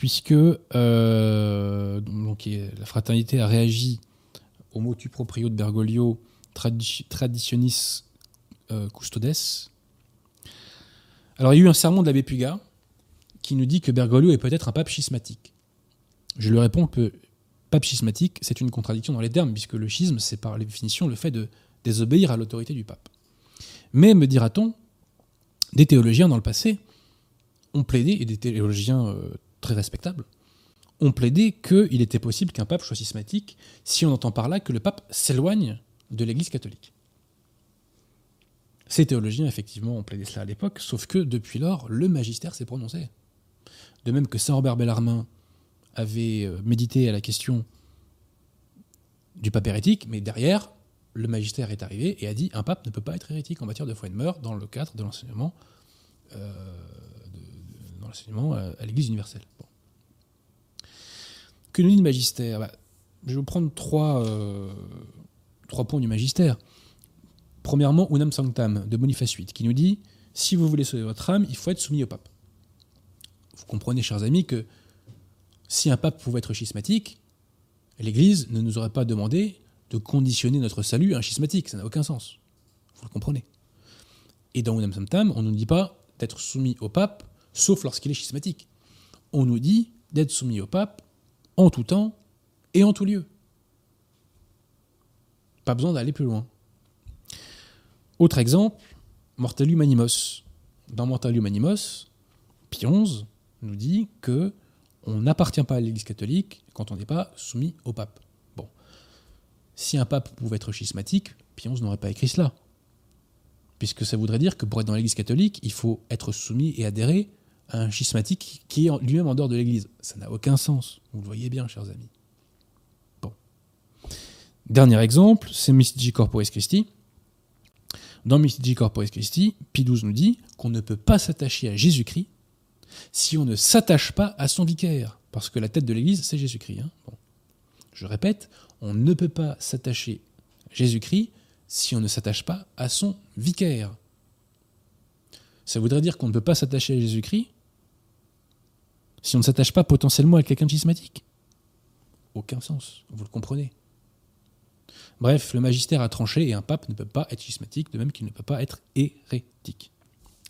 puisque euh, la fraternité a réagi au motu proprio de Bergoglio, traditionis euh, custodes, alors il y a eu un sermon de l'abbé Puga qui nous dit que Bergoglio est peut-être un pape schismatique. Je lui réponds que pape schismatique, c'est une contradiction dans les termes, puisque le schisme, c'est par définition le fait de désobéir à l'autorité du pape. Mais, me dira-t-on, des théologiens dans le passé ont plaidé, et des théologiens euh, très respectables, ont plaidé qu'il était possible qu'un pape soit schismatique si on entend par là que le pape s'éloigne de l'Église catholique. Ces théologiens, effectivement, ont plaidé cela à l'époque, sauf que depuis lors, le magistère s'est prononcé. De même que Saint Robert Bellarmin avait euh, médité à la question du pape hérétique, mais derrière, le magistère est arrivé et a dit un pape ne peut pas être hérétique en matière de foi et de mœurs dans le cadre de l'enseignement euh, euh, à, l'Église universelle. Que nous dit le magistère? Bah, Je vais vous prendre trois, trois points du magistère. Premièrement, Unam Sanctam de Boniface VIII, qui nous dit si vous voulez sauver votre âme, il faut être soumis au pape. Vous comprenez, chers amis, que si un pape pouvait être schismatique, l'Église ne nous aurait pas demandé de conditionner notre salut à un schismatique. Ça n'a aucun sens. Vous le comprenez. Et dans Unam Sanctam, on ne nous dit pas d'être soumis au pape, sauf lorsqu'il est schismatique. On nous dit d'être soumis au pape en tout temps et en tout lieu. Pas besoin d'aller plus loin. Autre exemple, Mortalium Animos. Dans Mortalium Animos, Pie nous dit que on n'appartient pas à l'Église catholique quand on n'est pas soumis au pape. Bon. Si un pape pouvait être schismatique, Pie n'aurait pas écrit cela. Puisque ça voudrait dire que pour être dans l'Église catholique, il faut être soumis et adhérer un schismatique qui est lui-même en dehors de l'Église. Ça n'a aucun sens. Vous le voyez bien, chers amis. Dernier exemple, c'est Mystici Corporis Christi. Dans Mystici Corporis Christi, Pie XII nous dit qu'on ne peut pas s'attacher à Jésus-Christ si on ne s'attache pas à son vicaire. Parce que la tête de l'Église, c'est Jésus-Christ. Hein. Je répète, on ne peut pas s'attacher à Jésus-Christ si on ne s'attache pas à son vicaire. Ça voudrait dire qu'on ne peut pas s'attacher à Jésus-Christ si on ne s'attache pas potentiellement à quelqu'un de schismatique. Aucun sens, vous le comprenez. Bref, le magistère a tranché et un pape ne peut pas être schismatique, de même qu'il ne peut pas être hérétique.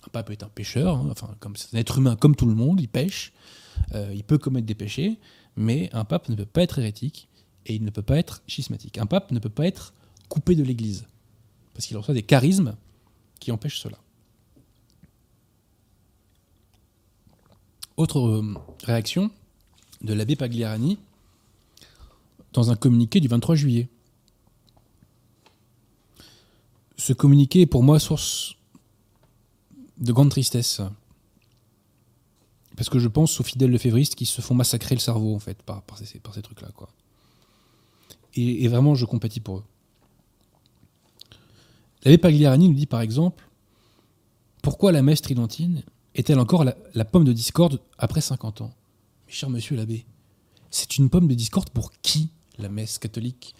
Un pape est un pécheur, hein, enfin, comme c'est un être humain comme tout le monde, il pêche, euh, il peut commettre des péchés, mais un pape ne peut pas être hérétique et il ne peut pas être schismatique. Un pape ne peut pas être coupé de l'Église, parce qu'il reçoit des charismes qui empêchent cela. Autre euh, réaction de l'abbé Pagliarani dans un communiqué du 23 juillet. ce communiqué est pour moi source de grande tristesse. Parce que je pense aux fidèles lefévristes qui se font massacrer le cerveau, en fait, par, ces, trucs-là. Quoi. Et, vraiment, je compatis pour eux. L'abbé Pagliarani nous dit, par exemple, pourquoi la messe tridentine est-elle encore la, pomme de discorde après 50 ans? Mais cher monsieur l'abbé, c'est une pomme de discorde pour qui, la messe catholique?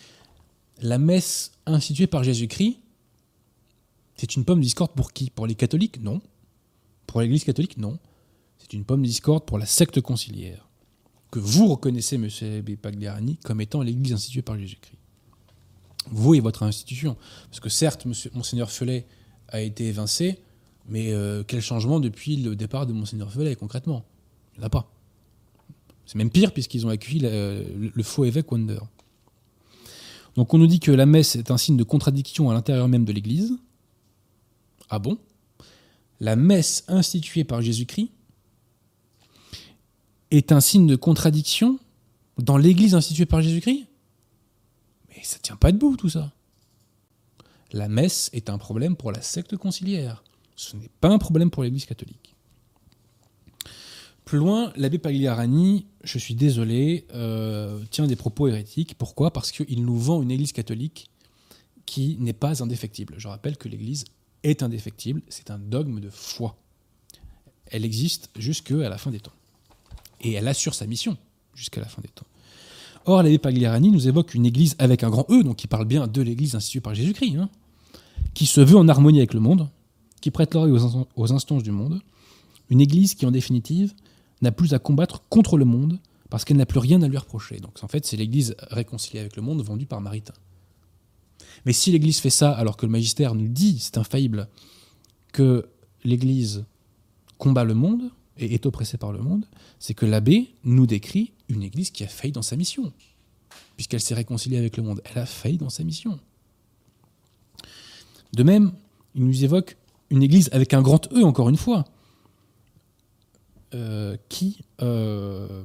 La messe instituée par Jésus-Christ c'est une pomme de discorde pour qui? Pour les catholiques? Non. Pour l'Église catholique? Non. C'est une pomme de discorde pour la secte conciliaire, que vous reconnaissez, M. Pagliarani, comme étant l'Église instituée par Jésus-Christ. Vous et votre institution. Parce que certes, Monseigneur Felet a été évincé, mais euh, quel changement depuis le départ de Monseigneur Felet, concrètement? Il n'y en a pas. C'est même pire, puisqu'ils ont accueilli le, faux évêque Wonder. Donc on nous dit que la messe est un signe de contradiction à l'intérieur même de l'Église. Ah bon? La messe instituée par Jésus-Christ est un signe de contradiction dans l'Église instituée par Jésus-Christ? Mais ça tient pas debout tout ça. La messe est un problème pour la secte conciliaire. Ce n'est pas un problème pour l'Église catholique. Plus loin, l'abbé Pagliarani, je suis désolé, euh, tient des propos hérétiques. Pourquoi? Parce qu'il nous vend une Église catholique qui n'est pas indéfectible. Je rappelle que l'Église est indéfectible, c'est un dogme de foi. Elle existe jusqu'à la fin des temps. Et elle assure sa mission jusqu'à la fin des temps. Or, l'abbé Pagliarani nous évoque une Église avec un grand E, donc il parle bien de l'Église instituée par Jésus-Christ, hein, qui se veut en harmonie avec le monde, qui prête l'oreille aux instances du monde, une Église qui, en définitive, n'a plus à combattre contre le monde parce qu'elle n'a plus rien à lui reprocher. Donc en fait, c'est l'Église réconciliée avec le monde vendue par Maritain. Mais si l'Église fait ça alors que le magistère nous dit, c'est infaillible, que l'Église combat le monde et est oppressée par le monde, c'est que l'abbé nous décrit une Église qui a failli dans sa mission. Puisqu'elle s'est réconciliée avec le monde, elle a failli dans sa mission. De même, il nous évoque une Église avec un grand E, encore une fois. Euh, qui euh,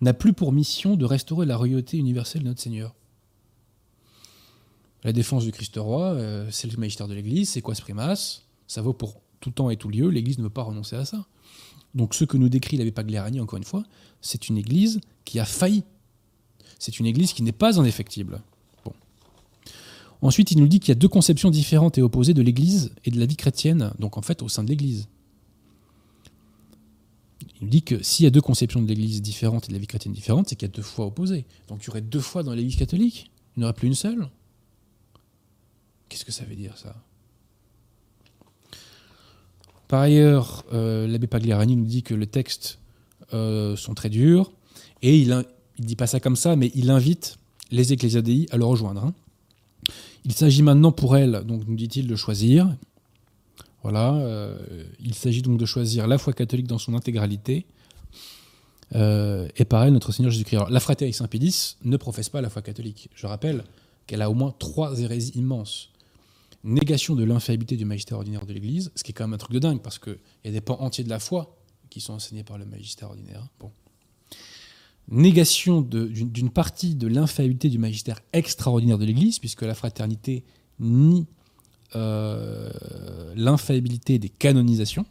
n'a plus pour mission de restaurer la royauté universelle de notre Seigneur. La défense du Christ roi, euh, c'est le magistère de l'Église, c'est quoi ce primas? Ça vaut pour tout temps et tout lieu, l'Église ne veut pas renoncer à ça. Donc ce que nous décrit l'abbé Pagliarani, encore une fois, c'est une Église qui a failli. C'est une Église qui n'est pas indéfectible. Ensuite, il nous dit qu'il y a deux conceptions différentes et opposées de l'Église et de la vie chrétienne, donc en fait au sein de l'Église. Il nous dit que s'il y a deux conceptions de l'Église différentes et de la vie chrétienne différente, c'est qu'il y a deux fois opposées. Donc il y aurait deux fois dans l'Église catholique Il n'y aurait plus une seule Qu'est-ce que ça veut dire ça? Par ailleurs, euh, l'abbé Pagliarani nous dit que les textes euh, sont très durs et il ne dit pas ça comme ça, mais il invite les ecclésiadei à le rejoindre. Hein. Il s'agit maintenant pour elle, donc nous dit-il, de choisir. Voilà, euh, il s'agit donc de choisir la foi catholique dans son intégralité. Euh, et pareil, notre Seigneur Jésus-Christ. la fraternité Saint-Pédis ne professe pas la foi catholique. Je rappelle qu'elle a au moins trois hérésies immenses. Négation de l'infaillibilité du magistère ordinaire de l'Église, ce qui est quand même un truc de dingue, parce qu'il y a des pans entiers de la foi qui sont enseignés par le magistère ordinaire. Bon. Négation d'une partie de l'infaillibilité du magistère extraordinaire de l'Église, puisque la fraternité nie euh, l'infaillibilité des canonisations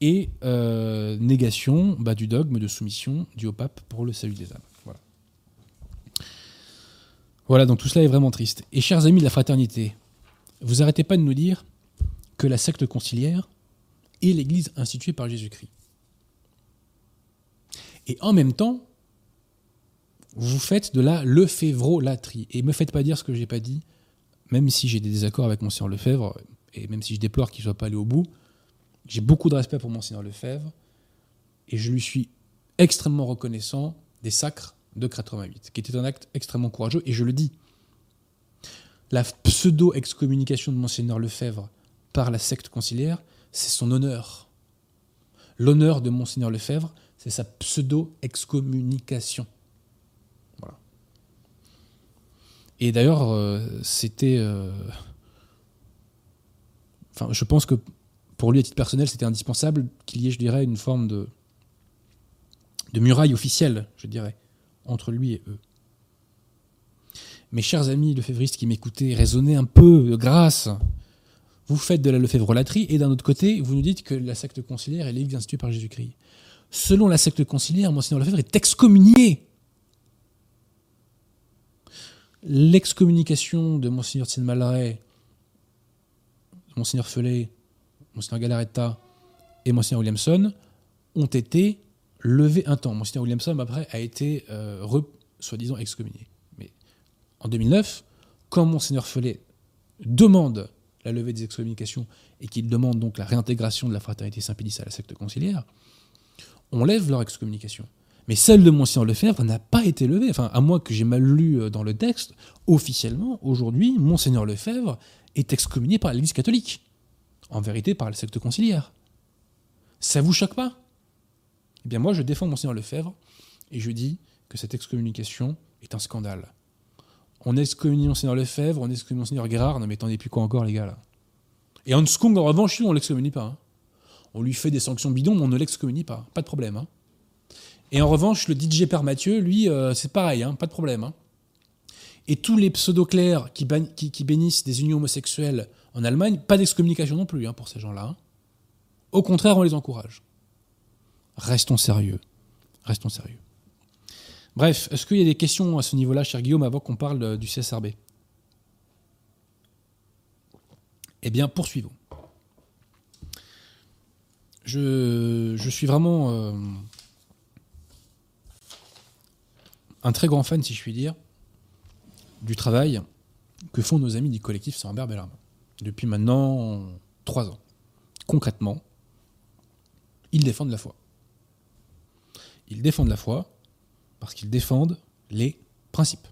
et euh, négation bah, du dogme de soumission du au pape pour le salut des âmes. Voilà. donc tout cela est vraiment triste. Et chers amis de la fraternité, vous arrêtez pas de nous dire que la secte conciliaire est l'Église instituée par Jésus-Christ. Et en même temps, vous faites de la lefévrolatrie. Et me faites pas dire ce que j'ai pas dit même si j'ai des désaccords avec Monseigneur Lefebvre, et même si je déplore qu'il ne soit pas allé au bout, j'ai beaucoup de respect pour Monseigneur Lefebvre, et je lui suis extrêmement reconnaissant des sacres de 88, qui était un acte extrêmement courageux, et je le dis. La pseudo-excommunication de Monseigneur Lefebvre par la secte conciliaire, c'est son honneur. L'honneur de Monseigneur Lefebvre, c'est sa pseudo-excommunication. Et d'ailleurs, euh, c'était. Euh, enfin, je pense que pour lui, à titre personnel, c'était indispensable qu'il y ait, je dirais, une forme de, muraille officielle, je dirais, entre lui et eux. Mes chers amis lefévristes qui m'écoutez, raisonnez un peu grâce. Vous faites de la lefévrolatrie et d'un autre côté, vous nous dites que la secte conciliaire est l'Église instituée par Jésus-Christ. Selon la secte conciliaire, Monseigneur Lefebvre est excommunié l'excommunication de Monseigneur de Malaret, Monseigneur Felet, Monseigneur Galaretta et Monseigneur Williamson ont été levés un temps. Monseigneur Williamson, après, a été, euh, soi-disant, excommunié. Mais en 2009, quand Monseigneur Felet demande la levée des excommunications et qu'il demande donc la réintégration de la fraternité Saint-Pédis à la secte conciliaire, on lève leur excommunication. Mais celle de Monseigneur Lefebvre n'a pas été levée. Enfin, à moins que j'ai mal lu euh, dans le texte, officiellement, aujourd'hui, Monseigneur Lefebvre est excommunié par l'Église catholique. En vérité, par la secte conciliaire. Ça vous choque pas? Eh bien, moi, je défends Monseigneur Lefebvre et je dis que cette excommunication est un scandale. On excommunie Monseigneur Lefebvre, on excommunie Monseigneur Guérard, non mais attendez plus quoi encore les gars. Et Hanskung, en revanche, on l'excommunie pas. hein. On lui fait des sanctions bidons, mais on ne l'excommunie pas. Pas de problème. hein. Et en revanche, le DJ Père Mathieu, lui, euh, c'est pareil, hein, pas de problème. hein. Et tous les pseudo-clercs qui, qui- bénissent des unions homosexuelles en Allemagne, pas d'excommunication non plus pour ces gens-là. Au contraire, on les encourage. Restons sérieux. Restons sérieux. Bref, est-ce qu'il y a des questions à ce niveau-là, cher Guillaume, avant qu'on parle euh, du CSRB Eh bien, poursuivons. Je, suis vraiment euh, un très grand fan, si je puis dire, du travail que font nos amis du collectif Sambert Bellarmin depuis maintenant trois ans. Concrètement, ils défendent la foi. Ils défendent la foi parce qu'ils défendent les principes.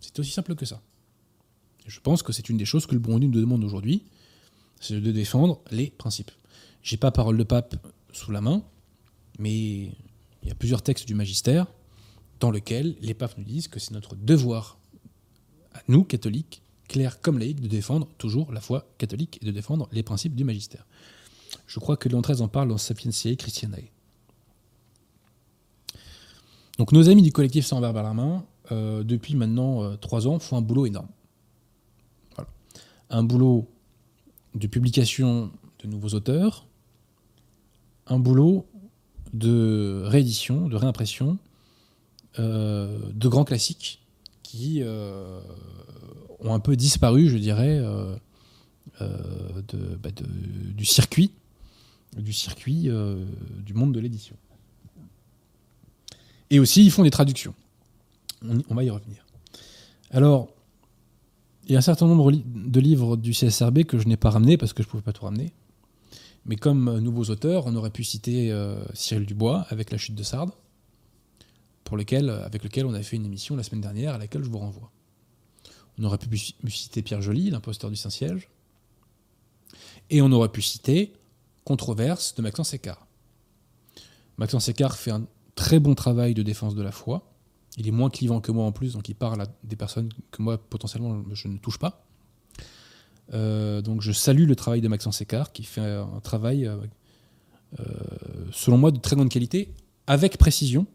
C'est aussi simple que ça. Je pense que c'est une des choses que le Burundi nous demande aujourd'hui, c'est de défendre les principes. J'ai pas parole de pape sous la main, mais il y a plusieurs textes du magistère dans lesquels les papes nous disent que c'est notre devoir, à nous, catholiques, clercs comme laïcs, de défendre toujours la foi catholique et de défendre les principes du magistère. Je crois que Léon XIII en parle dans Sapientiae Christianae. Donc nos amis du collectif Sans Verbe à la main, euh, depuis maintenant euh, trois ans, font un boulot énorme. Voilà. Un boulot de publication de nouveaux auteurs, un boulot de réédition, de réimpression euh, de grands classiques qui euh, ont un peu disparu, je dirais, euh, bah, du circuit, du monde de l'édition. Et aussi, ils font des traductions. On, va y revenir. Alors, il y a un certain nombre de livres du CSRB que je n'ai pas ramenés parce que je ne pouvais pas tout ramener. Mais comme euh, nouveaux auteurs, on aurait pu citer euh, Cyril Dubois avec La chute de Sardes, pour lequel, avec lequel on avait fait une émission la semaine dernière à laquelle je vous renvoie. On aurait pu pu citer Pierre Joly, l'imposteur du Saint-Siège. Et on aurait pu citer Controverse de Maxence Écart. Maxence Écart fait un très bon travail de défense de la foi. Il est moins clivant que moi en plus, donc il parle à des personnes que moi potentiellement je ne touche pas. Euh, donc je salue le travail de Maxence Écart qui fait un travail, euh, euh, selon moi, de très grande qualité, avec précision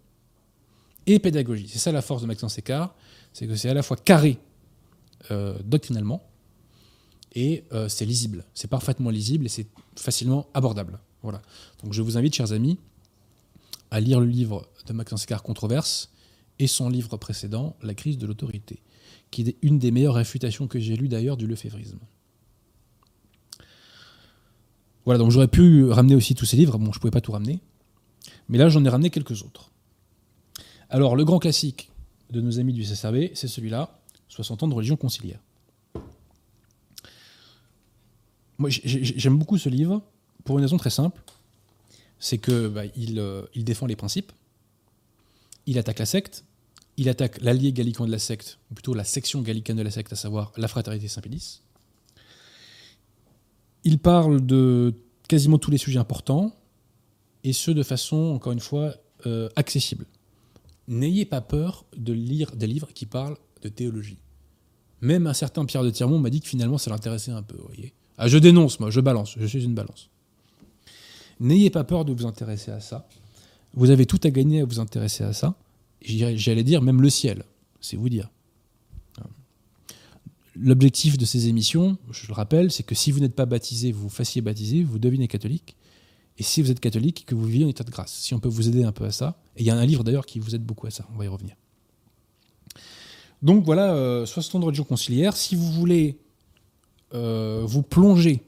et pédagogie. C'est ça la force de Maxence Écart, c'est que c'est à la fois carré doctrinalement et c'est lisible. C'est parfaitement lisible et c'est facilement abordable. Voilà. Donc je vous invite, chers amis, à lire le livre de Maxence Écart Controverse et son livre précédent, La crise de l'autorité, qui est une des meilleures réfutations que j'ai lues d'ailleurs du lefévrisme. Voilà, donc j'aurais pu ramener aussi tous ces livres, bon, je ne pouvais pas tout ramener, mais là j'en ai ramené quelques autres. Alors, le grand classique de nos amis du CSRB, c'est celui-là, 60 ans de religion conciliaire. Moi, j'ai- j'ai- j'aime beaucoup ce livre pour une raison très simple, c'est que bah, il, euh, il défend les principes, il attaque la secte, il attaque l'allié gallican de la secte, ou plutôt la section gallicane de la secte, à savoir la fraternité Saint-Pédis. Il parle de quasiment tous les sujets importants, et ce de façon, encore une fois, euh, accessible. N'ayez pas peur de lire des livres qui parlent de théologie. Même un certain Pierre de Tirmont m'a dit que finalement ça l'intéressait un peu, voyez. Ah, je dénonce, moi, je balance, je suis une balance. N'ayez pas peur de vous intéresser à ça. Vous avez tout à gagner à vous intéresser à ça. J'allais dire même le ciel, c'est vous dire. L'objectif de ces émissions, je le rappelle, c'est que si vous n'êtes pas baptisé, vous vous fassiez baptiser, vous devenez catholique. Et si vous êtes catholique, que vous viviez en état de grâce. Si on peut vous aider un peu à ça. Et il y a un livre d'ailleurs qui vous aide beaucoup à ça, on va y revenir. Donc voilà, euh, 60 ans de religion conciliaire. Si vous voulez euh, vous plonger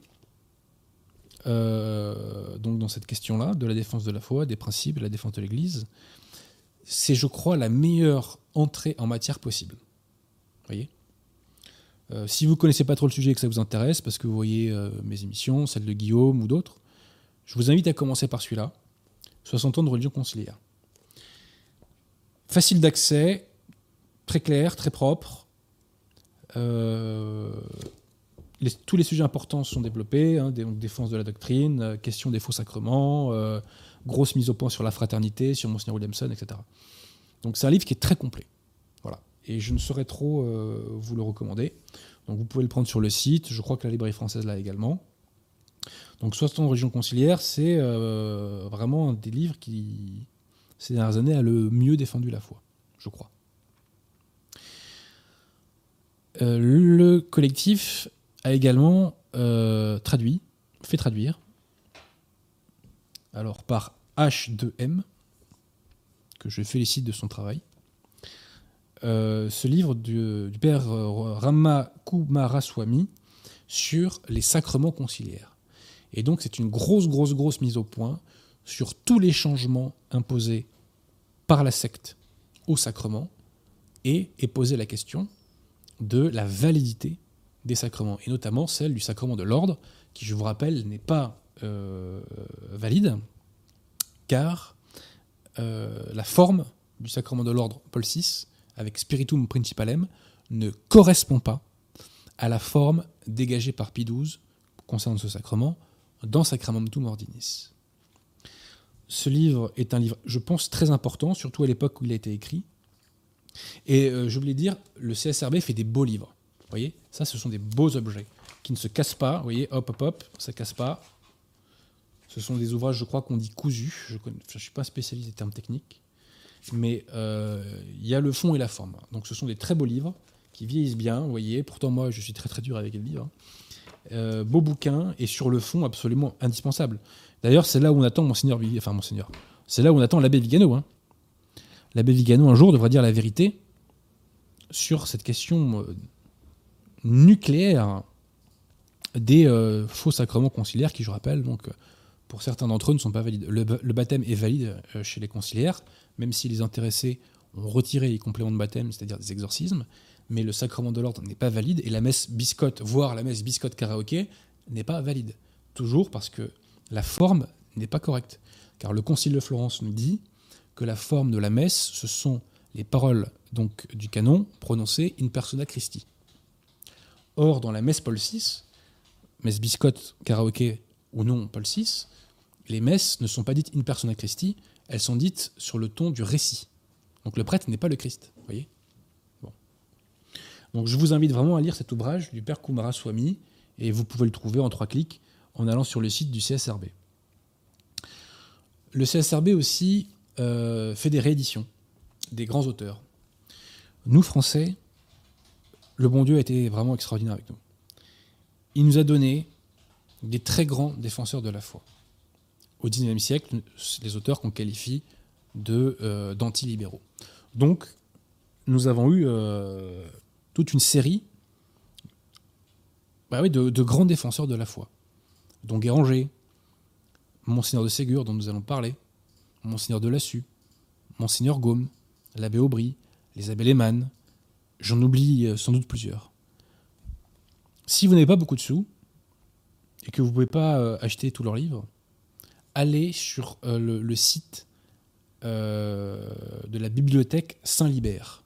euh, donc dans cette question-là, de la défense de la foi, des principes, de la défense de l'Église, c'est, je crois, la meilleure entrée en matière possible. Euh, Si vous ne connaissez pas trop le sujet et que ça vous intéresse, parce que vous voyez euh, mes émissions, celles de Guillaume ou d'autres, je vous invite à commencer par celui-là, 60 ans de religion conciliaire. Facile d'accès, très clair, très propre. Euh, tous les sujets importants sont développés, hein, défense de la doctrine, question des faux sacrements, grosse mise au point sur la fraternité, sur Monseigneur Williamson, etc. Donc c'est un livre qui est très complet. Et je ne saurais trop euh, vous le recommander. Donc vous pouvez le prendre sur le site, je crois que la librairie française l'a également. Donc 60 régions conciliaires, c'est euh, vraiment un des livres qui, ces dernières années, a le mieux défendu la foi, je crois. Euh, le collectif a également traduit, fait traduire, alors par H2M, que je félicite de son travail, euh, ce livre du, père euh, Rama Kumaraswamy sur les sacrements conciliaires. Et donc c'est une grosse, grosse, grosse mise au point sur tous les changements imposés par la secte au sacrement et est posée la question de la validité des sacrements, et notamment celle du sacrement de l'ordre, qui, je vous rappelle, n'est pas euh, valide, car la forme du sacrement de l'ordre Paul VI avec Spiritum Principalem ne correspond pas à la forme dégagée par Pie XII concernant ce sacrement dans Sacramentum Ordinis. Ce livre est un livre, je pense, très important, surtout à l'époque où il a été écrit. Et euh, je voulais dire, le CSRB fait des beaux livres. Vous voyez? Ça, ce sont des beaux objets qui ne se cassent pas. Vous voyez Hop, hop, hop, ça casse pas. Ce sont des ouvrages, je crois, qu'on dit cousus. Je ne suis pas spécialiste des termes techniques mais euh, il y a le fond et la forme. Donc ce sont des très beaux livres qui vieillissent bien, vous voyez. Pourtant, moi, je suis très très dur avec les livres. Euh, beau bouquin et sur le fond absolument indispensable. D'ailleurs, c'est là où on attend Monseigneur, enfin Monseigneur, c'est là où on attend l'abbé Vigano. Hein. L'abbé Vigano un jour devrait dire la vérité sur cette question euh, nucléaire des faux sacrements conciliaires qui, je rappelle, donc pour certains d'entre eux, ne sont pas valides. Le, baptême est valide chez les conciliaires, même si les intéressés ont retiré les compléments de baptême, c'est-à-dire des exorcismes, mais le sacrement de l'ordre n'est pas valide et la messe biscotte, voire la messe biscotte karaoké, n'est pas valide. Toujours parce que la forme n'est pas correcte. Car le Concile de Florence nous dit que la forme de la messe, ce sont les paroles donc du canon prononcées in persona Christi. Or, dans la messe Paul VI, messe biscotte karaoké ou non Paul VI, les messes ne sont pas dites in persona Christi, elles sont dites sur le ton du récit. Donc le prêtre n'est pas le Christ, voyez? Donc je vous invite vraiment à lire cet ouvrage du père Kumara Swami, et vous pouvez le trouver en trois clics en allant sur le site du CSRB. Le CSRB aussi euh, fait des rééditions des grands auteurs. Nous, Français, le bon Dieu a été vraiment extraordinaire avec nous. Il nous a donné des très grands défenseurs de la foi au XIXe siècle, les auteurs qu'on qualifie euh, d'antilibéraux. Donc, nous avons eu euh, toute une série bah de, grands défenseurs de la foi, dont Guéranger, Monseigneur de Ségur, dont nous allons parler, Monseigneur de Lassus, Monseigneur Gaume, l'abbé Aubry, les abbés Lehmann, j'en oublie euh, sans doute plusieurs. Si vous n'avez pas beaucoup de sous, et que vous ne pouvez pas acheter tous leurs livres, aller sur euh, le, site euh, de la bibliothèque Saint-Libert.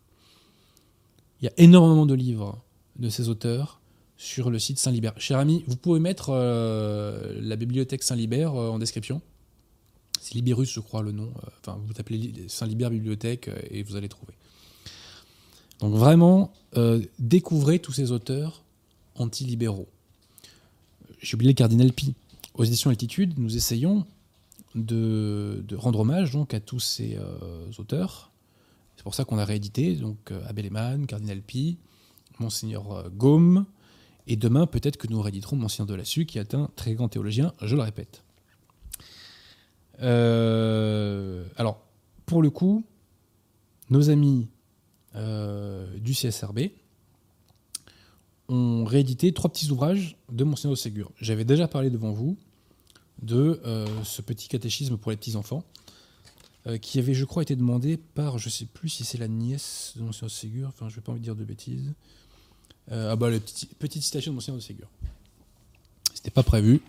Il y a énormément de livres de ces auteurs sur le site Saint-Libert. Cher ami, vous pouvez mettre euh, la bibliothèque Saint-Libert en description. C'est Libérus, je crois, le nom. Enfin, vous tapez Saint-Libert Bibliothèque et vous allez trouver. Donc vraiment, découvrez tous ces auteurs anti-libéraux. J'ai oublié le cardinal Pi. Aux éditions Altitude, nous essayons de, rendre hommage donc à tous ces euh, auteurs. C'est pour ça qu'on a réédité donc euh, Abel Eman, Cardinal Pi, Monseigneur euh, Gaume, et demain peut-être que nous rééditerons Monseigneur de Lassus, qui est un très grand théologien, je le répète. alors, pour le coup, nos amis du CSRB ont réédité trois petits ouvrages de Monseigneur de Ségur. J'avais déjà parlé devant vous de euh, ce petit catéchisme pour les petits-enfants, euh, qui avait, je crois, été demandé par, je ne sais plus si c'est la nièce de Monseigneur Ségur, enfin, je ne vais pas envie de dire de bêtises. Euh, ah bah, la petite, citation de Monseigneur de Ségur. C'était pas prévu.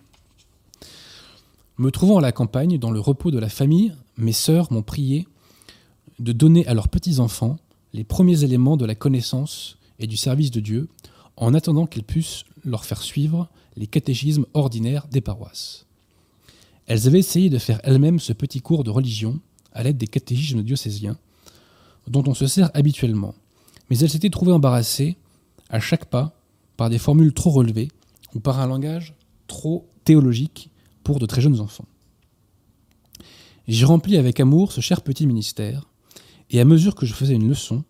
Me trouvant à la campagne, dans le repos de la famille, mes sœurs m'ont prié de donner à leurs petits-enfants les premiers éléments de la connaissance et du service de Dieu, en attendant qu'ils puissent leur faire suivre les catéchismes ordinaires des paroisses. Elles avaient essayé de faire elles-mêmes ce petit cours de religion à l'aide des catéchismes diocésiens, dont on se sert habituellement, mais elle s'était trouvée embarrassée, à chaque pas, par des formules trop relevées ou par un langage trop théologique pour de très jeunes enfants. J'ai rempli avec amour ce cher petit ministère, et à mesure que je faisais une leçon,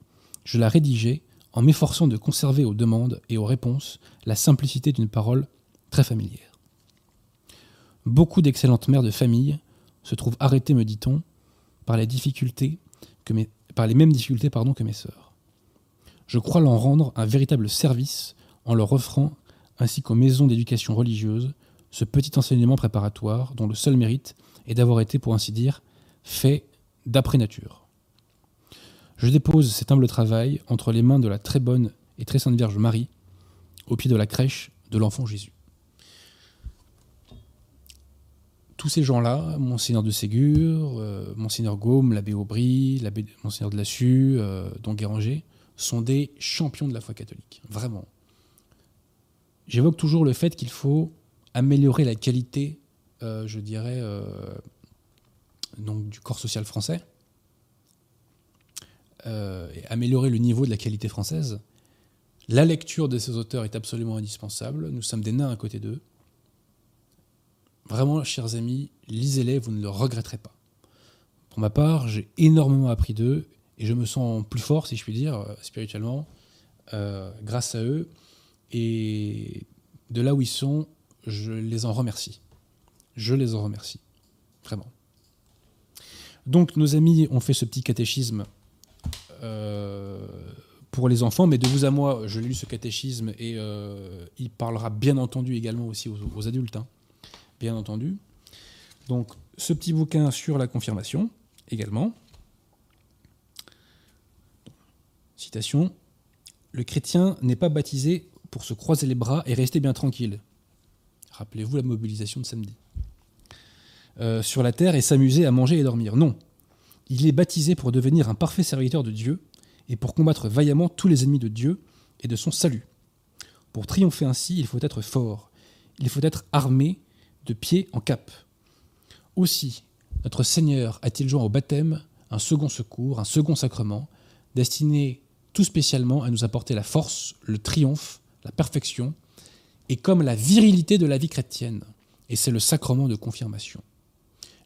je la rédigeais en m'efforçant de conserver aux demandes et aux réponses la simplicité d'une parole très familière. Beaucoup d'excellentes mères de famille se trouvent arrêtées, me dit-on, par les difficultés par les mêmes difficultés pardon, que mes sœurs. Je crois leur rendre un véritable service en leur offrant, ainsi qu'aux maisons d'éducation religieuse, ce petit enseignement préparatoire dont le seul mérite est d'avoir été, pour ainsi dire, fait d'après nature. Je dépose cet humble travail entre les mains de la très bonne et très sainte Vierge Marie, au pied de la crèche de l'enfant Jésus. Tous ces gens-là, Monseigneur de Ségur, euh, Monseigneur Gaume, l'abbé Aubry, l'abbé Monseigneur de Lassus, euh, Don Guéranger, sont des champions de la foi catholique. Vraiment. J'évoque toujours le fait qu'il faut améliorer la qualité, euh, je dirais, euh, donc, du corps social français, et améliorer le niveau de la qualité française. La lecture de ces auteurs est absolument indispensable. Nous sommes des nains à côté d'eux. Vraiment, chers amis, lisez-les, vous ne le regretterez pas. Pour ma part, j'ai énormément appris d'eux et je me sens plus fort, si je puis dire, spirituellement, euh, grâce à eux. Et de là où ils sont, je les en remercie. Je les en remercie. Vraiment. Donc nos amis ont fait ce petit catéchisme euh, pour les enfants, mais de vous à moi, je lu ce catéchisme et euh, il parlera bien entendu également aussi aux, aux adultes, hein. Bien entendu. Donc ce petit bouquin sur la confirmation également. Citation. Le chrétien n'est pas baptisé pour se croiser les bras et rester bien tranquille. Rappelez-vous la mobilisation de samedi. Euh, sur la terre et s'amuser à manger et dormir. Non. Il est baptisé pour devenir un parfait serviteur de Dieu et pour combattre vaillamment tous les ennemis de Dieu et de son salut. Pour triompher ainsi, il faut être fort. Il faut être armé de pied en cap. Aussi, notre Seigneur a-t-il joint au baptême un second secours, un second sacrement, destiné tout spécialement à nous apporter la force, le triomphe, la perfection, et comme la virilité de la vie chrétienne. Et c'est le sacrement de confirmation.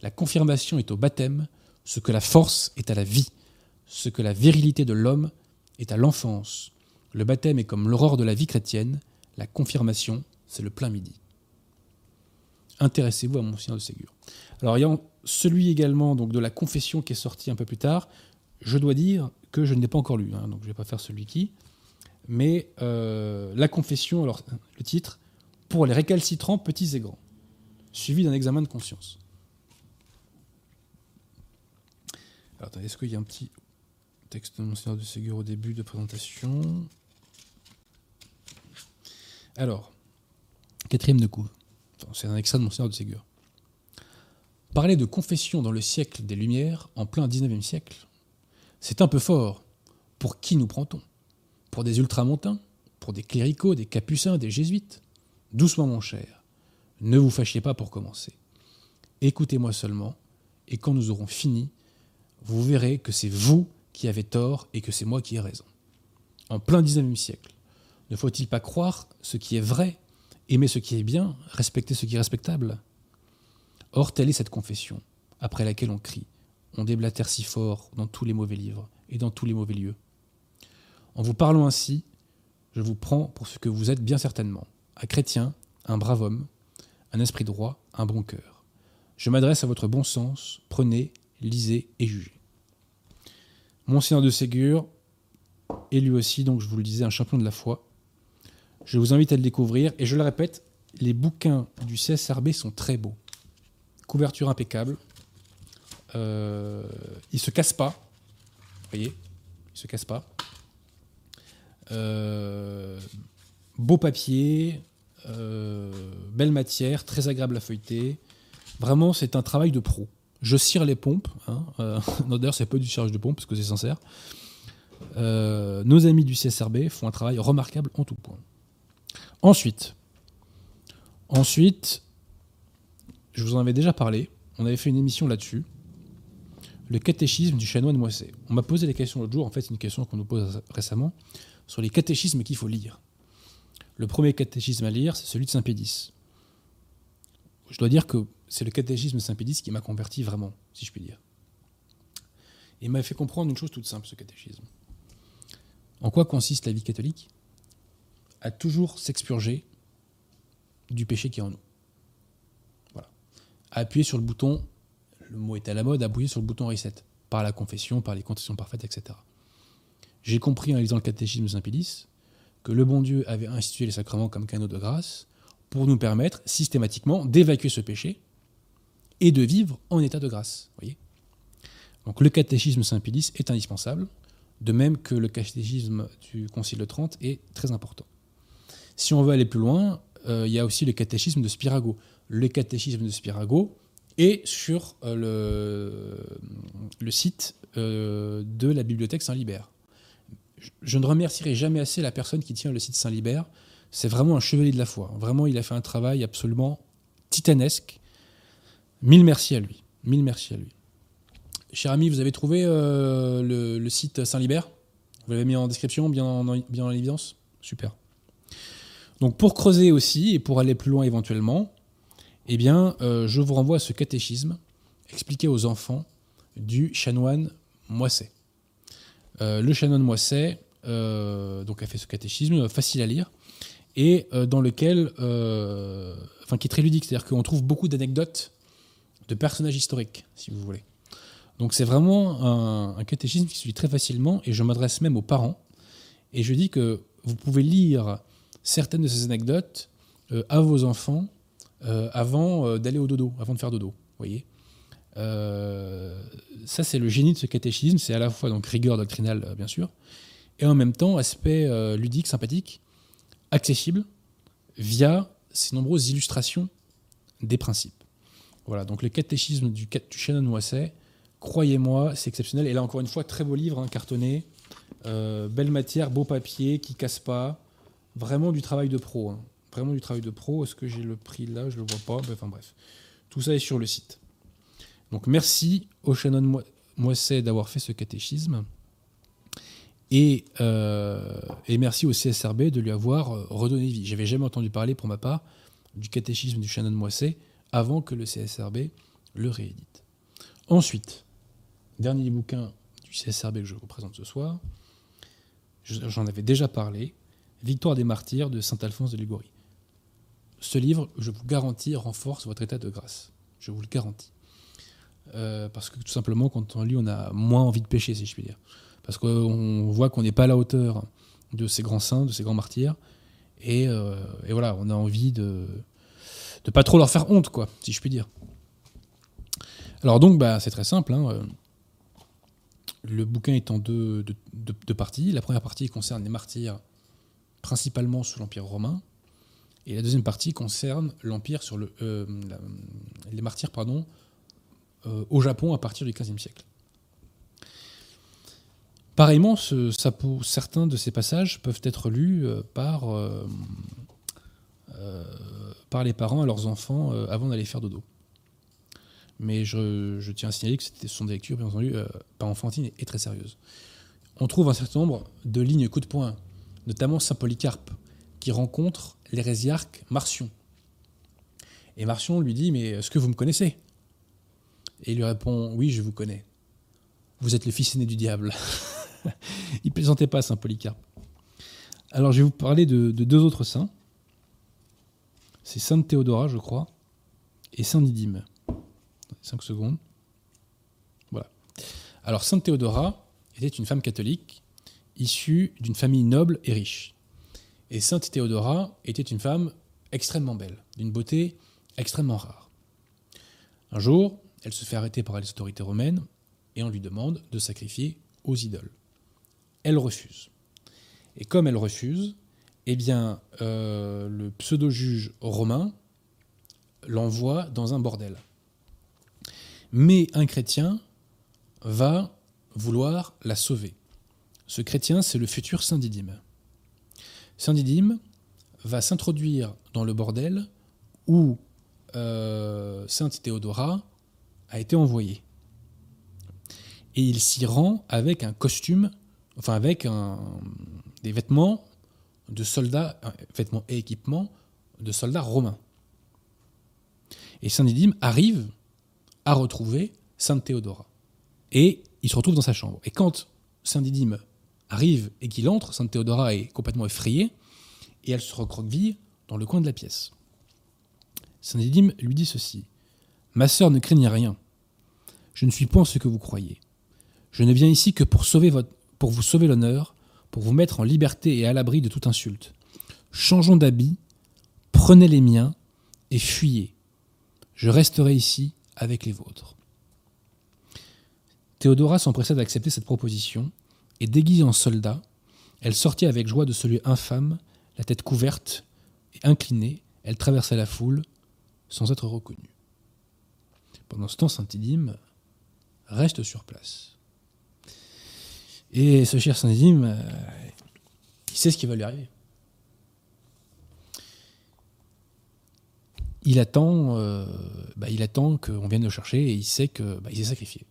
La confirmation est au baptême, ce que la force est à la vie, ce que la virilité de l'homme est à l'enfance. Le baptême est comme l'aurore de la vie chrétienne, la confirmation, c'est le plein midi. Intéressez-vous à Monseigneur de Ségur. Alors, il y a celui également donc, de la confession qui est sorti un peu plus tard. Je dois dire que je ne l'ai pas encore lu, hein, donc je ne vais pas faire celui qui. Mais euh, la confession, alors le titre, pour les récalcitrants petits et grands, suivi d'un examen de conscience. Alors, attendez, est-ce qu'il y a un petit texte de Monseigneur de Ségur au début de présentation? Alors, quatrième de coup. C'est un extrait de Monseigneur de Ségur. Parler de confession dans le siècle des Lumières, en plein 19e siècle, c'est un peu fort. Pour qui nous prend-on? Pour des ultramontains Pour des cléricaux, des capucins, des jésuites? Doucement, mon cher. Ne vous fâchiez pas pour commencer. Écoutez-moi seulement, et quand nous aurons fini, vous verrez que c'est vous qui avez tort et que c'est moi qui ai raison. En plein 19e siècle, ne faut-il pas croire ce qui est vrai, aimer ce qui est bien, respecter ce qui est respectable Or, telle est cette confession, après laquelle on crie, on déblatère si fort dans tous les mauvais livres et dans tous les mauvais lieux. En vous parlant ainsi, je vous prends pour ce que vous êtes bien certainement, un chrétien, un brave homme, un esprit droit, un bon cœur. Je m'adresse à votre bon sens, prenez, lisez et jugez. Monseigneur de Ségur est lui aussi, donc je vous le disais, un champion de la foi. Je vous invite à le découvrir et je le répète, les bouquins du CSRB sont très beaux. Couverture impeccable. Euh, il se casse pas. Vous voyez Il se casse pas. Euh, beau papier, euh, belle matière, très agréable à feuilleter. Vraiment, c'est un travail de pro. Je cire les pompes. Hein, euh, D'ailleurs, c'est pas du cirage de pompe parce que c'est sincère. Euh, nos amis du CSRB font un travail remarquable en tout point. Ensuite, je vous en avais déjà parlé. On avait fait une émission là-dessus. le catéchisme du chanoine Moisset. On m'a posé des questions l'autre jour, en fait une question qu'on nous pose récemment, sur les catéchismes qu'il faut lire. Le premier catéchisme à lire, c'est celui de Saint-Pédis. Je dois dire que c'est le catéchisme Saint-Pédis qui m'a converti vraiment, si je puis dire. Il m'a fait comprendre une chose toute simple, ce catéchisme. En quoi consiste la vie catholique? À toujours s'expurger du péché qui est en nous. Voilà. Appuyer sur le bouton, le mot est à la mode, appuyer sur le bouton reset, par la confession, par les confessions parfaites, etc. J'ai compris en lisant le catéchisme de Saint-Pédis que le bon Dieu avait institué les sacrements comme canaux de grâce pour nous permettre systématiquement d'évacuer ce péché et de vivre en état de grâce. Voyez Donc le catéchisme Saint-Pédis est indispensable, de même que le catéchisme du Concile de Trente est très important. Si on veut aller plus loin, euh, il y a aussi le catéchisme de Spirago. Le catéchisme de Spirago est sur euh, le, site euh, de la bibliothèque Saint-Libert. Je ne remercierai jamais assez la personne qui tient le site Saint-Libert. C'est vraiment un chevalier de la foi. Vraiment, il a fait un travail absolument titanesque. Mille merci à lui. Mille merci à lui. Cher ami, vous avez trouvé le, site Saint-Libert? Vous l'avez mis en description, bien en, bien en évidence? Super. Donc pour creuser aussi et pour aller plus loin éventuellement, eh bien, euh, je vous renvoie à ce catéchisme expliqué aux enfants du chanoine Moisset. Euh, le chanoine Moisset euh, donc a fait ce catéchisme facile à lire et dans lequel, enfin qui est très ludique, c'est-à-dire qu'on trouve beaucoup d'anecdotes de personnages historiques, si vous voulez. Donc c'est vraiment un, un, catéchisme qui se lit très facilement et je m'adresse même aux parents et je dis que vous pouvez lire certaines de ces anecdotes euh, à vos enfants euh, avant euh, d'aller au dodo, avant de faire dodo. Voyez ça, c'est le génie de ce catéchisme. C'est à la fois donc rigueur doctrinale, bien sûr, et en même temps aspect ludique, sympathique, accessible via ces nombreuses illustrations des principes. Voilà, donc le catéchisme du, du Shannon Moisset, croyez-moi, c'est exceptionnel. Et là, encore une fois, très beau livre, hein, cartonné, belle matière, beau papier, qui casse pas, vraiment du travail de pro. Hein. Vraiment du travail de pro. Est-ce que j'ai le prix là? Je le vois pas. Enfin bref. Tout ça est sur le site. Donc merci au Shannon Moisset d'avoir fait ce catéchisme. Et, euh, et, merci au CSRB de lui avoir euh, redonné vie. J'avais jamais entendu parler pour ma part du catéchisme du Shannon Moisset avant que le CSRB le réédite. Ensuite, dernier bouquin du CSRB que je vous présente ce soir, j'en avais déjà parlé, Victoire des martyrs de saint Alphonse de Liguori. Ce livre, je vous garantis, renforce votre état de grâce. Je vous le garantis. Euh, parce que tout simplement, quand on lit, on a moins envie de pécher, si je puis dire. Parce qu'on voit qu'on n'est pas à la hauteur de ces grands saints, de ces grands martyrs. Et, euh, voilà, on a envie de ne pas trop leur faire honte, quoi, si je puis dire. Alors donc, bah, c'est très simple. Hein. Le bouquin est en deux, parties. La première partie concerne les martyrs principalement sous l'Empire romain. Et la deuxième partie concerne l'Empire sur euh, les martyrs pardon, euh, au Japon à partir du XVe siècle. Pareillement, ce, certains de ces passages peuvent être lus euh, par, les parents à leurs enfants avant d'aller faire dodo. Mais je, tiens à signaler que ce sont des lectures, bien entendu, pas enfantines et très sérieuses. On trouve un certain nombre de lignes coup de poing notamment Saint Polycarpe, qui rencontre l'hérésiarque Marcion. Et Marcion lui dit Mais est-ce que vous me connaissez? Et il lui répond Oui, je vous connais. Vous êtes le fils aîné du diable. il plaisantait pas Saint Polycarpe. Alors je vais vous parler de, deux autres saints. C'est Sainte Théodora, je crois, et Saint Didyme. 5 secondes. Voilà. Alors Sainte Théodora était une femme catholique issue d'une famille noble et riche. Et Sainte Théodora était une femme extrêmement belle, d'une beauté extrêmement rare. Un jour, elle se fait arrêter par les autorités romaines et on lui demande de sacrifier aux idoles. Elle refuse. Et comme elle refuse, eh bien, euh, le pseudo-juge romain l'envoie dans un bordel. Mais un chrétien va vouloir la sauver. Ce chrétien, c'est le futur Saint Didyme. Saint Didyme va s'introduire dans le bordel où euh, Sainte Théodora a été envoyée. et il s'y rend avec un costume, enfin avec des vêtements de soldats, euh, vêtements et équipements de soldats romains. Et Saint Didyme arrive à retrouver Sainte Théodora. Et il se retrouve dans sa chambre. Et quand Saint Didyme arrive et qu'il entre, Sainte Théodora est complètement effrayée et elle se recroqueville dans le coin de la pièce. Saint Didyme lui dit ceci Ma sœur, ne craignez rien. Je ne suis point ce que vous croyez. Je ne viens ici que pour, sauver votre, pour vous sauver l'honneur, pour vous mettre en liberté et à l'abri de toute insulte. Changeons d'habit, prenez les miens et fuyez. Je resterai ici avec les vôtres. Théodora s'empressa d'accepter cette proposition, et déguisée en soldat, elle sortit avec joie de ce lieu infâme, la tête couverte et inclinée, elle traversa la foule sans être reconnue. Pendant ce temps, Saint-Idyme reste sur place. Et ce cher Saint-Idyme, euh, il sait ce qui va lui arriver. Il attend, euh, bah, attend qu'on vienne le chercher et il sait que bah, il s'est sacrifié.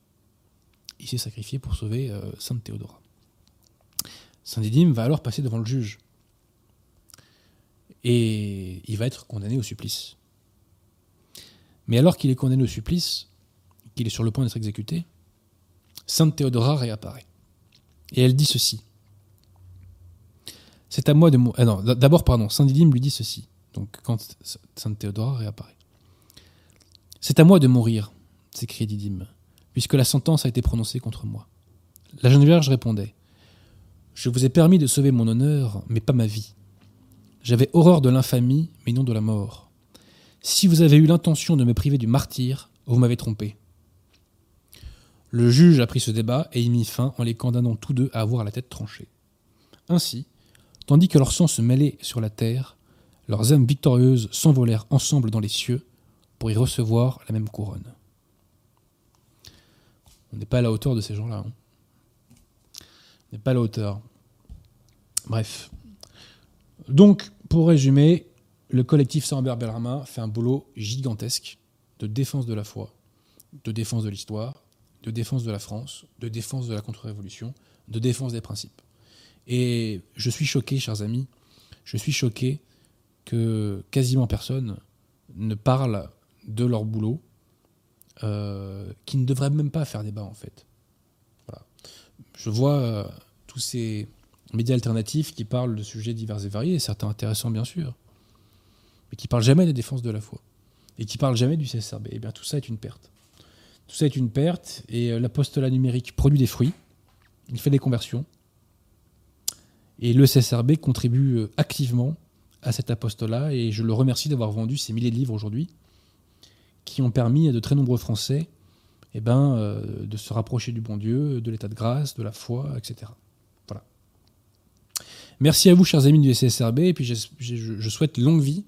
Il s'est sacrifié pour sauver euh, Sainte Théodora. Saint Didyme va alors passer devant le juge. Et il va être condamné au supplice. Mais alors qu'il est condamné au supplice, qu'il est sur le point d'être exécuté, Sainte Théodora réapparaît. Et elle dit ceci. C'est à moi de mourir. Ah d'abord, pardon, Saint Didyme lui dit ceci. Donc, quand Sainte Théodora réapparaît. C'est à moi de mourir, s'écrie Didyme, puisque la sentence a été prononcée contre moi. La jeune vierge répondait Je vous ai permis de sauver mon honneur, mais pas ma vie. J'avais horreur de l'infamie, mais non de la mort. Si vous avez eu l'intention de me priver du martyr, vous m'avez trompé. Le juge a pris ce débat et y mit fin en les condamnant tous deux à avoir la tête tranchée. Ainsi, tandis que leur sang se mêlait sur la terre, leurs âmes victorieuses s'envolèrent ensemble dans les cieux pour y recevoir la même couronne. On n'est pas à la hauteur de ces gens-là. Hein. N'est pas à la hauteur. Bref. Donc, pour résumer, le collectif Saint-Ambert Bellarmin fait un boulot gigantesque de défense de la foi, de défense de l'histoire, de défense de la France, de défense de la contre-révolution, de défense des principes. Et je suis choqué, chers amis, je suis choqué que quasiment personne ne parle de leur boulot, euh, qui ne devrait même pas faire débat en fait. Je vois euh, tous ces médias alternatifs qui parlent de sujets divers et variés, certains intéressants bien sûr, mais qui parlent jamais de défense de la foi et qui parlent jamais du CSRB. Eh bien tout ça est une perte. Tout ça est une perte et euh, l'apostolat numérique produit des fruits, il fait des conversions. Et le CSRB contribue euh, activement à cet apostolat et je le remercie d'avoir vendu ces milliers de livres aujourd'hui qui ont permis à de très nombreux Français eh ben, euh, de se rapprocher du bon Dieu, de l'état de grâce, de la foi, etc. Voilà. Merci à vous, chers amis du CSRB, et puis je, je souhaite longue vie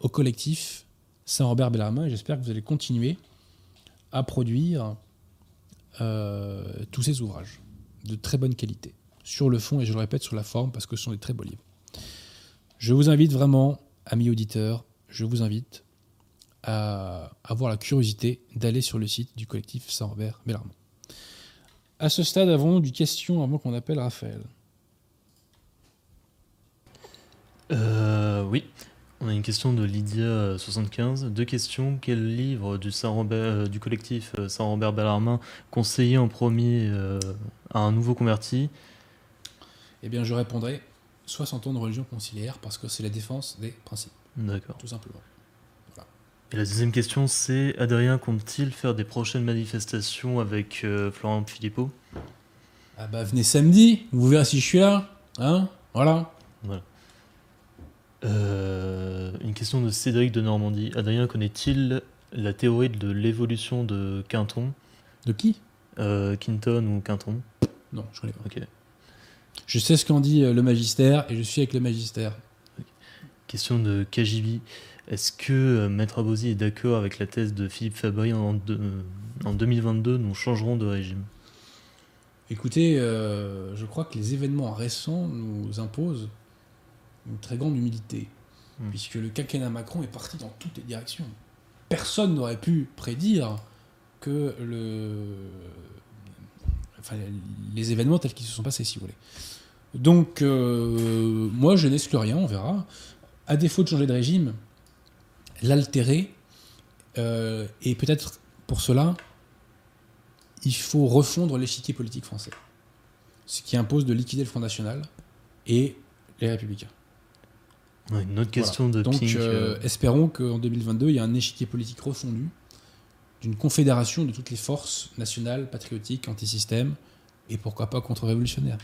au collectif Saint-Robert Bellarmin et j'espère que vous allez continuer à produire euh, tous ces ouvrages de très bonne qualité, sur le fond et je le répète sur la forme parce que ce sont des très beaux livres. Je vous invite vraiment, amis auditeurs, je vous invite à avoir la curiosité d'aller sur le site du collectif Saint-Robert Bellarmont. À ce stade, avons du question avant qu'on appelle Raphaël
euh, Oui. On a une question de Lydia75. Deux questions. Quel livre du, euh, du collectif euh, Saint-Robert Bellarmin conseiller en premier euh, à un nouveau converti?
Eh bien, je répondrai 60 ans de religion conciliaire parce que c'est la défense des principes.
D'accord.
Tout simplement.
Et la deuxième question, c'est Adrien compte-t-il faire des prochaines manifestations avec Florent Philippot?
Ah bah venez samedi, vous verrez si je suis là. Hein Voilà.
Voilà. Euh, une question de Cédric de Normandie. Adrien connaît-il la théorie de l'évolution de Quinton?
De qui?
Euh, Quinton ou Quinton?
Non, je connais pas.
Ok.
Je sais ce qu'en dit euh, le magistère et je suis avec le magistère.
Question de Kajibi. Est-ce que Maître Abosi est d'accord avec la thèse de Philippe Fabry en, en 2022 Nous changerons de régime?
Écoutez, je crois que les événements récents nous imposent une très grande humilité, hmm. puisque le quinquennat Macron est parti dans toutes les directions. Personne n'aurait pu prédire que le, les événements tels qu'ils se sont passés, si vous voulez. Donc, euh, moi, je n'exclus rien, on verra. À défaut de changer de régime, l'altérer, euh, et peut-être pour cela, il faut refondre l'échiquier politique français. Ce qui impose de liquider le Front National et les Républicains.
une autre question de
Donc,
Pink.
euh, espérons qu'en 2022, il y a un échiquier politique refondu d'une confédération de toutes les forces nationales, patriotiques, anti-système, et pourquoi pas contre-révolutionnaires.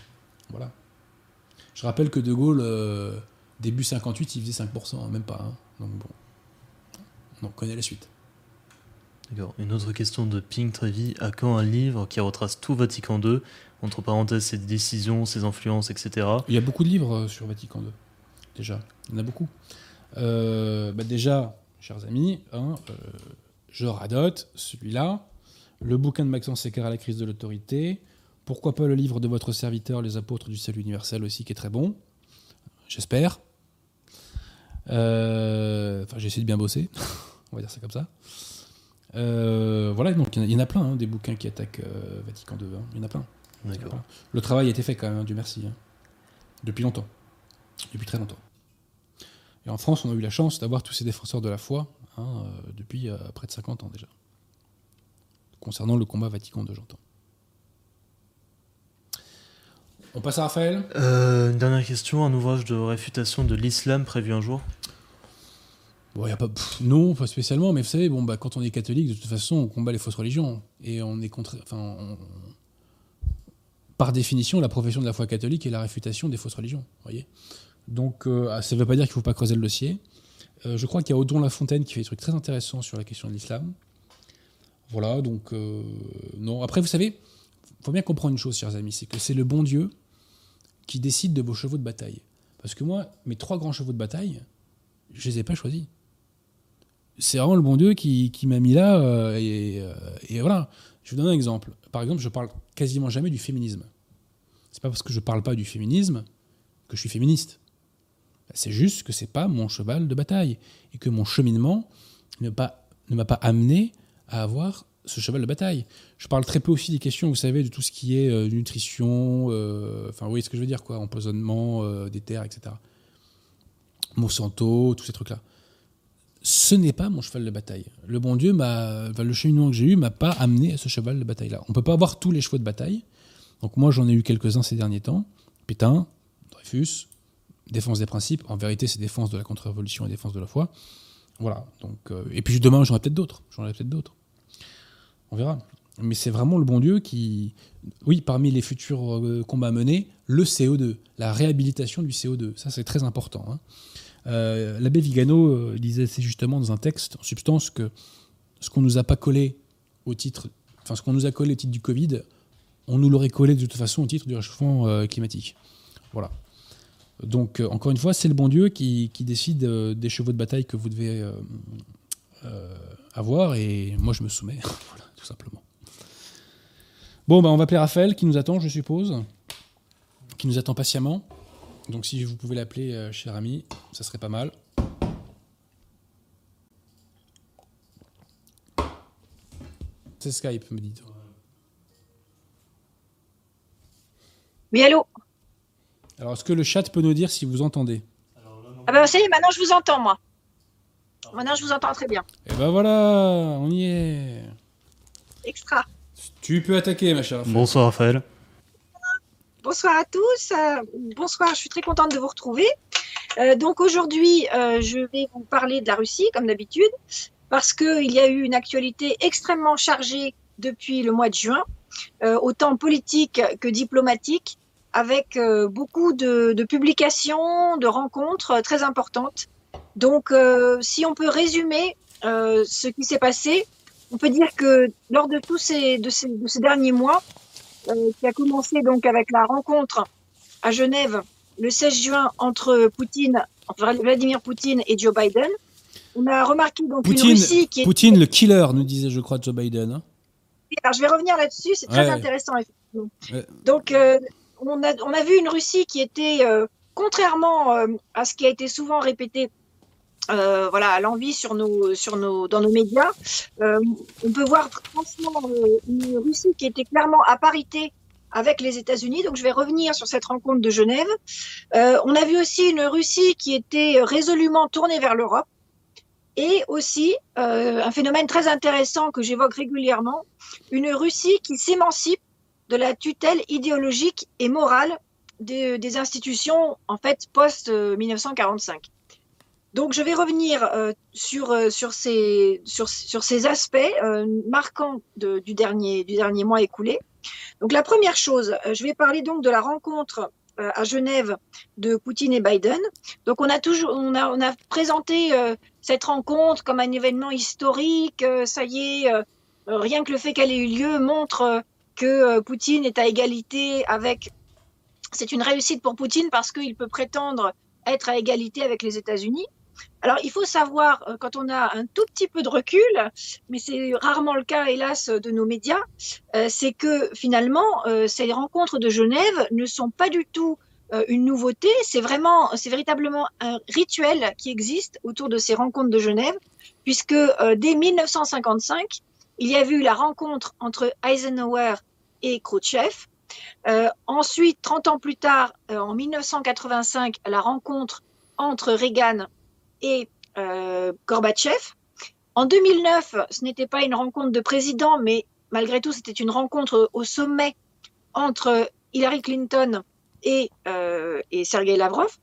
Voilà. Je rappelle que De Gaulle, euh, début 58, il faisait 5%, hein, même pas. hein. Donc bon, on connaît la suite.
D'accord. Une autre question de Pink Trevi. À quand un livre qui retrace tout Vatican II, entre parenthèses ses décisions, ses influences, etc.
Il y a beaucoup de livres euh, sur Vatican II, déjà. Il y en a beaucoup. Euh, bah déjà, chers amis, hein, euh, je radote celui-là, le bouquin de Maxence Séquard à la crise de l'autorité, pourquoi pas le livre de votre serviteur, Les apôtres du salut universel aussi, qui est très bon, j'espère. Euh, Enfin, j'ai essayé de bien bosser, on va dire ça comme ça. Euh, voilà, donc il y en a- il y en a plein, hein, des bouquins qui attaquent euh, Vatican II, hein. il y en a plein.
D'accord.
Le travail a été fait quand même, hein, Dieu merci. hein. Depuis longtemps. Depuis très longtemps. Et en France, on a eu la chance d'avoir tous ces défenseurs de la foi hein, euh, depuis euh, près de 50 ans déjà. Concernant le combat Vatican II, j'entends. On passe à Raphaël?
Euh, une dernière question. Un ouvrage de réfutation de l'islam prévu un jour
Non, pas spécialement, mais vous savez, bon, bah, quand on est catholique, de toute façon, on combat les fausses religions. Et on est contre. Enfin, par définition, la profession de la foi catholique est la réfutation des fausses religions. voyez Donc, euh, ah, ça ne veut pas dire qu'il ne faut pas creuser le dossier. Euh, je crois qu'il y a Odon Lafontaine qui fait des trucs très intéressants sur la question de l'islam. Voilà, donc. euh, non. Après, vous savez, il faut bien comprendre une chose, chers amis, c'est que c'est le bon Dieu qui décide de vos chevaux de bataille. Parce que moi, mes trois grands chevaux de bataille, je les ai pas choisis c'est vraiment le bon Dieu qui, m'a mis là. euh, et, euh, et voilà. Je vous donne un exemple. Par exemple, je parle quasiment jamais du féminisme. C'est pas parce que je parle pas du féminisme que je suis féministe. C'est juste que c'est pas mon cheval de bataille et que mon cheminement ne, m'a pas amené à avoir ce cheval de bataille. Je parle très peu aussi des questions, vous savez, de tout ce qui est euh, nutrition, enfin, vous voyez ce que je veux dire, quoi, empoisonnement des terres, etc. Monsanto, tous ces trucs-là ce n'est pas mon cheval de bataille. Le bon Dieu, le cheminement que j'ai eu, m'a pas amené à ce cheval de bataille-là. On peut pas avoir tous les chevaux de bataille. Donc moi, j'en ai eu quelques-uns ces derniers temps. Pétain, Dreyfus, défense des principes. En vérité, c'est défense de la contre-révolution et défense de la foi. Voilà. Donc, euh, et puis demain, j'en ai peut-être d'autres. J'en ai peut-être d'autres. On verra. Mais c'est vraiment le bon Dieu qui, oui, parmi les futurs euh, combats menés, le CO2, la réhabilitation du CO2. Ça, c'est très important. hein. Euh, L'abbé Vigano euh, disait assez justement dans un texte, en substance, que ce qu'on nous a pas collé au titre, enfin ce qu'on nous a collé au titre du Covid, on nous l'aurait collé de toute façon au titre du réchauffement euh, climatique. Voilà. Donc encore une fois, c'est le bon Dieu qui, qui décide des chevaux de bataille que vous devez avoir, et moi je me soumets, voilà, tout simplement. Bon, bah, on va appeler Raphaël qui nous attend, je suppose, qui nous attend patiemment. Donc si vous pouvez l'appeler, euh, cher ami, ça serait pas mal. C'est Skype, me dites.
Oui, allô?
Alors, est-ce que le chat peut nous dire si vous entendez?
Ah ben ça y est, maintenant je vous entends, moi. Maintenant je vous entends très bien.
Eh ben voilà, on y est.
Extra.
Tu peux attaquer, ma chère.
Bonsoir Raphaël.
Bonsoir à tous. Euh, bonsoir, je suis très contente de vous retrouver. Euh, donc aujourd'hui, euh, je vais vous parler de la Russie, comme d'habitude, parce qu'il y a eu une actualité extrêmement chargée depuis le mois de juin, autant politique que diplomatique, avec beaucoup de, publications, de rencontres très importantes. Donc, si on peut résumer ce qui s'est passé, on peut dire que lors de tous ces, de ces, de ces derniers mois, qui a commencé donc avec la rencontre à Genève le 16 juin entre Poutine, enfin, Vladimir Poutine et Joe Biden. On a remarqué donc
Poutine,
une Russie qui est.
Poutine, le killer, nous disait, je crois, Joe Biden. hein.
Alors, je vais revenir là-dessus, c'est très
Ouais.
intéressant, effectivement.
Ouais.
Donc, euh, on, a, on a vu une Russie qui était, euh, contrairement euh, à ce qui a été souvent répété euh, voilà, à l'envie sur nos, sur nos, dans nos médias, euh, on peut voir franchement euh, une Russie qui était clairement à parité avec les États-Unis. Donc je vais revenir sur cette rencontre de Genève. Euh, on a vu aussi une Russie qui était résolument tournée vers l'Europe et aussi euh, un phénomène très intéressant que j'évoque régulièrement, une Russie qui s'émancipe de la tutelle idéologique et morale des, des institutions en fait post 1945. Donc je vais revenir euh, sur, euh, sur, ces, sur, sur ces aspects euh, marquants du, dernier, du dernier mois écoulé. Donc la première chose, je vais parler donc de la rencontre à Genève de Poutine et Biden. Donc on a toujours, on a, on a présenté cette rencontre comme un événement historique. ça y est, rien que le fait qu'elle ait eu lieu montre que Poutine est à égalité avec. C'est une réussite pour Poutine parce qu'il peut prétendre être à égalité avec les États-Unis. Alors, il faut savoir, euh, quand on a un tout petit peu de recul, mais c'est rarement le cas, hélas, de nos médias, euh, c'est que finalement, euh, ces rencontres de Genève ne sont pas du tout une nouveauté, c'est vraiment, c'est véritablement un rituel qui existe autour de ces rencontres de Genève, puisque dès 1955, il y a eu la rencontre entre Eisenhower et Khrouchtchev. ensuite, 30 ans plus tard, en 1985, la rencontre entre Reagan et euh, Gorbatchev. En 2009, ce n'était pas une rencontre de président, mais malgré tout, c'était une rencontre au sommet entre Hillary Clinton et, euh, Sergei Lavrov.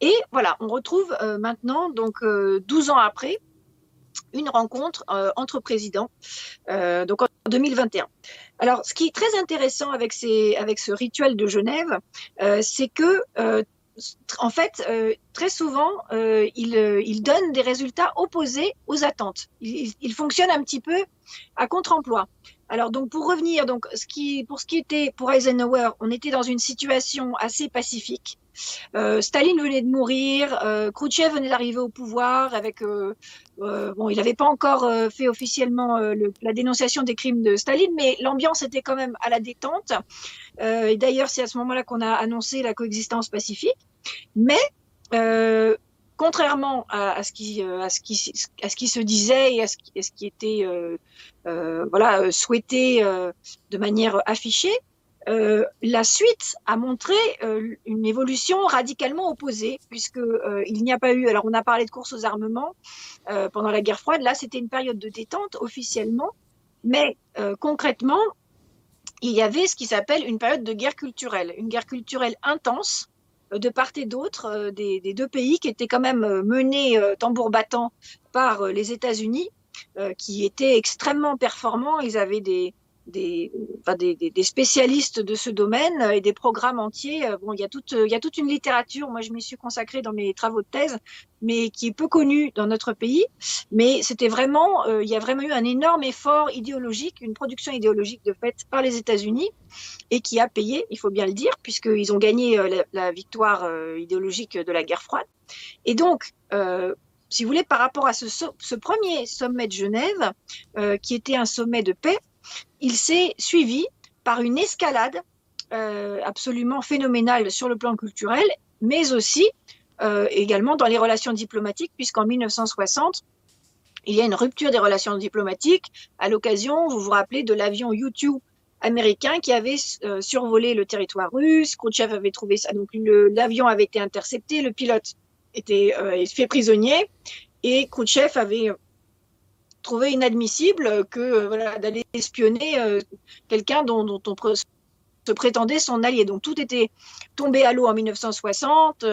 Et voilà, on retrouve euh, maintenant, donc 12 ans après, une rencontre entre présidents, donc en 2021. Alors, ce qui est très intéressant avec ce rituel de Genève, c'est que en fait, euh, très souvent, euh, il, euh, il, donne des résultats opposés aux attentes. Il, il fonctionne un petit peu à contre-emploi. Alors donc pour revenir, donc ce qui, pour ce qui était pour Eisenhower, on était dans une situation assez pacifique. Euh, Staline venait de mourir, euh, Khrouchtchev venait d'arriver au pouvoir avec euh, euh bon, il n'avait pas encore fait officiellement le, la dénonciation des crimes de Staline, mais l'ambiance était quand même à la détente. et d'ailleurs, c'est à ce moment-là qu'on a annoncé la coexistence pacifique. Mais contrairement à, ce qui, à, ce qui, à ce qui se disait et à ce qui, était voilà, souhaité euh, de manière affichée, la suite a montré une évolution radicalement opposée, puisque il n'y a pas eu. Alors, on a parlé de course aux armements pendant la guerre froide. Là, c'était une période de détente officiellement, mais concrètement, il y avait ce qui s'appelle une période de guerre culturelle, une guerre culturelle intense de part et d'autre euh, des, deux pays qui étaient quand même euh, menés euh, tambour battant par les États-Unis, qui étaient extrêmement performants. Ils avaient des, des, spécialistes de ce domaine et des programmes entiers. Bon, il y a toute, il y a toute une littérature. Moi, je m'y suis consacrée dans mes travaux de thèse, mais qui est peu connue dans notre pays. Mais c'était vraiment, il y a vraiment eu un énorme effort idéologique, une production idéologique de fait par les États-Unis et qui a payé, il faut bien le dire, puisqu'ils ont gagné euh, la, victoire euh, idéologique de la guerre froide. Et donc, euh, si vous voulez, par rapport à ce, premier sommet de Genève, qui était un sommet de paix, il s'est suivi par une escalade absolument phénoménale sur le plan culturel, mais aussi également dans les relations diplomatiques, puisqu'en 1960, il y a une rupture des relations diplomatiques à l'occasion, vous vous rappelez, de l'avion U-2 américain qui avait euh, survolé le territoire russe. Khrouchtchev avait trouvé ça. Donc l'avion avait été intercepté, le pilote était euh, fait prisonnier et Khrouchtchev avait euh, trouvé inadmissible que voilà d'aller espionner quelqu'un dont, on se prétendait son allié. Donc tout était tombé à l'eau en 1960.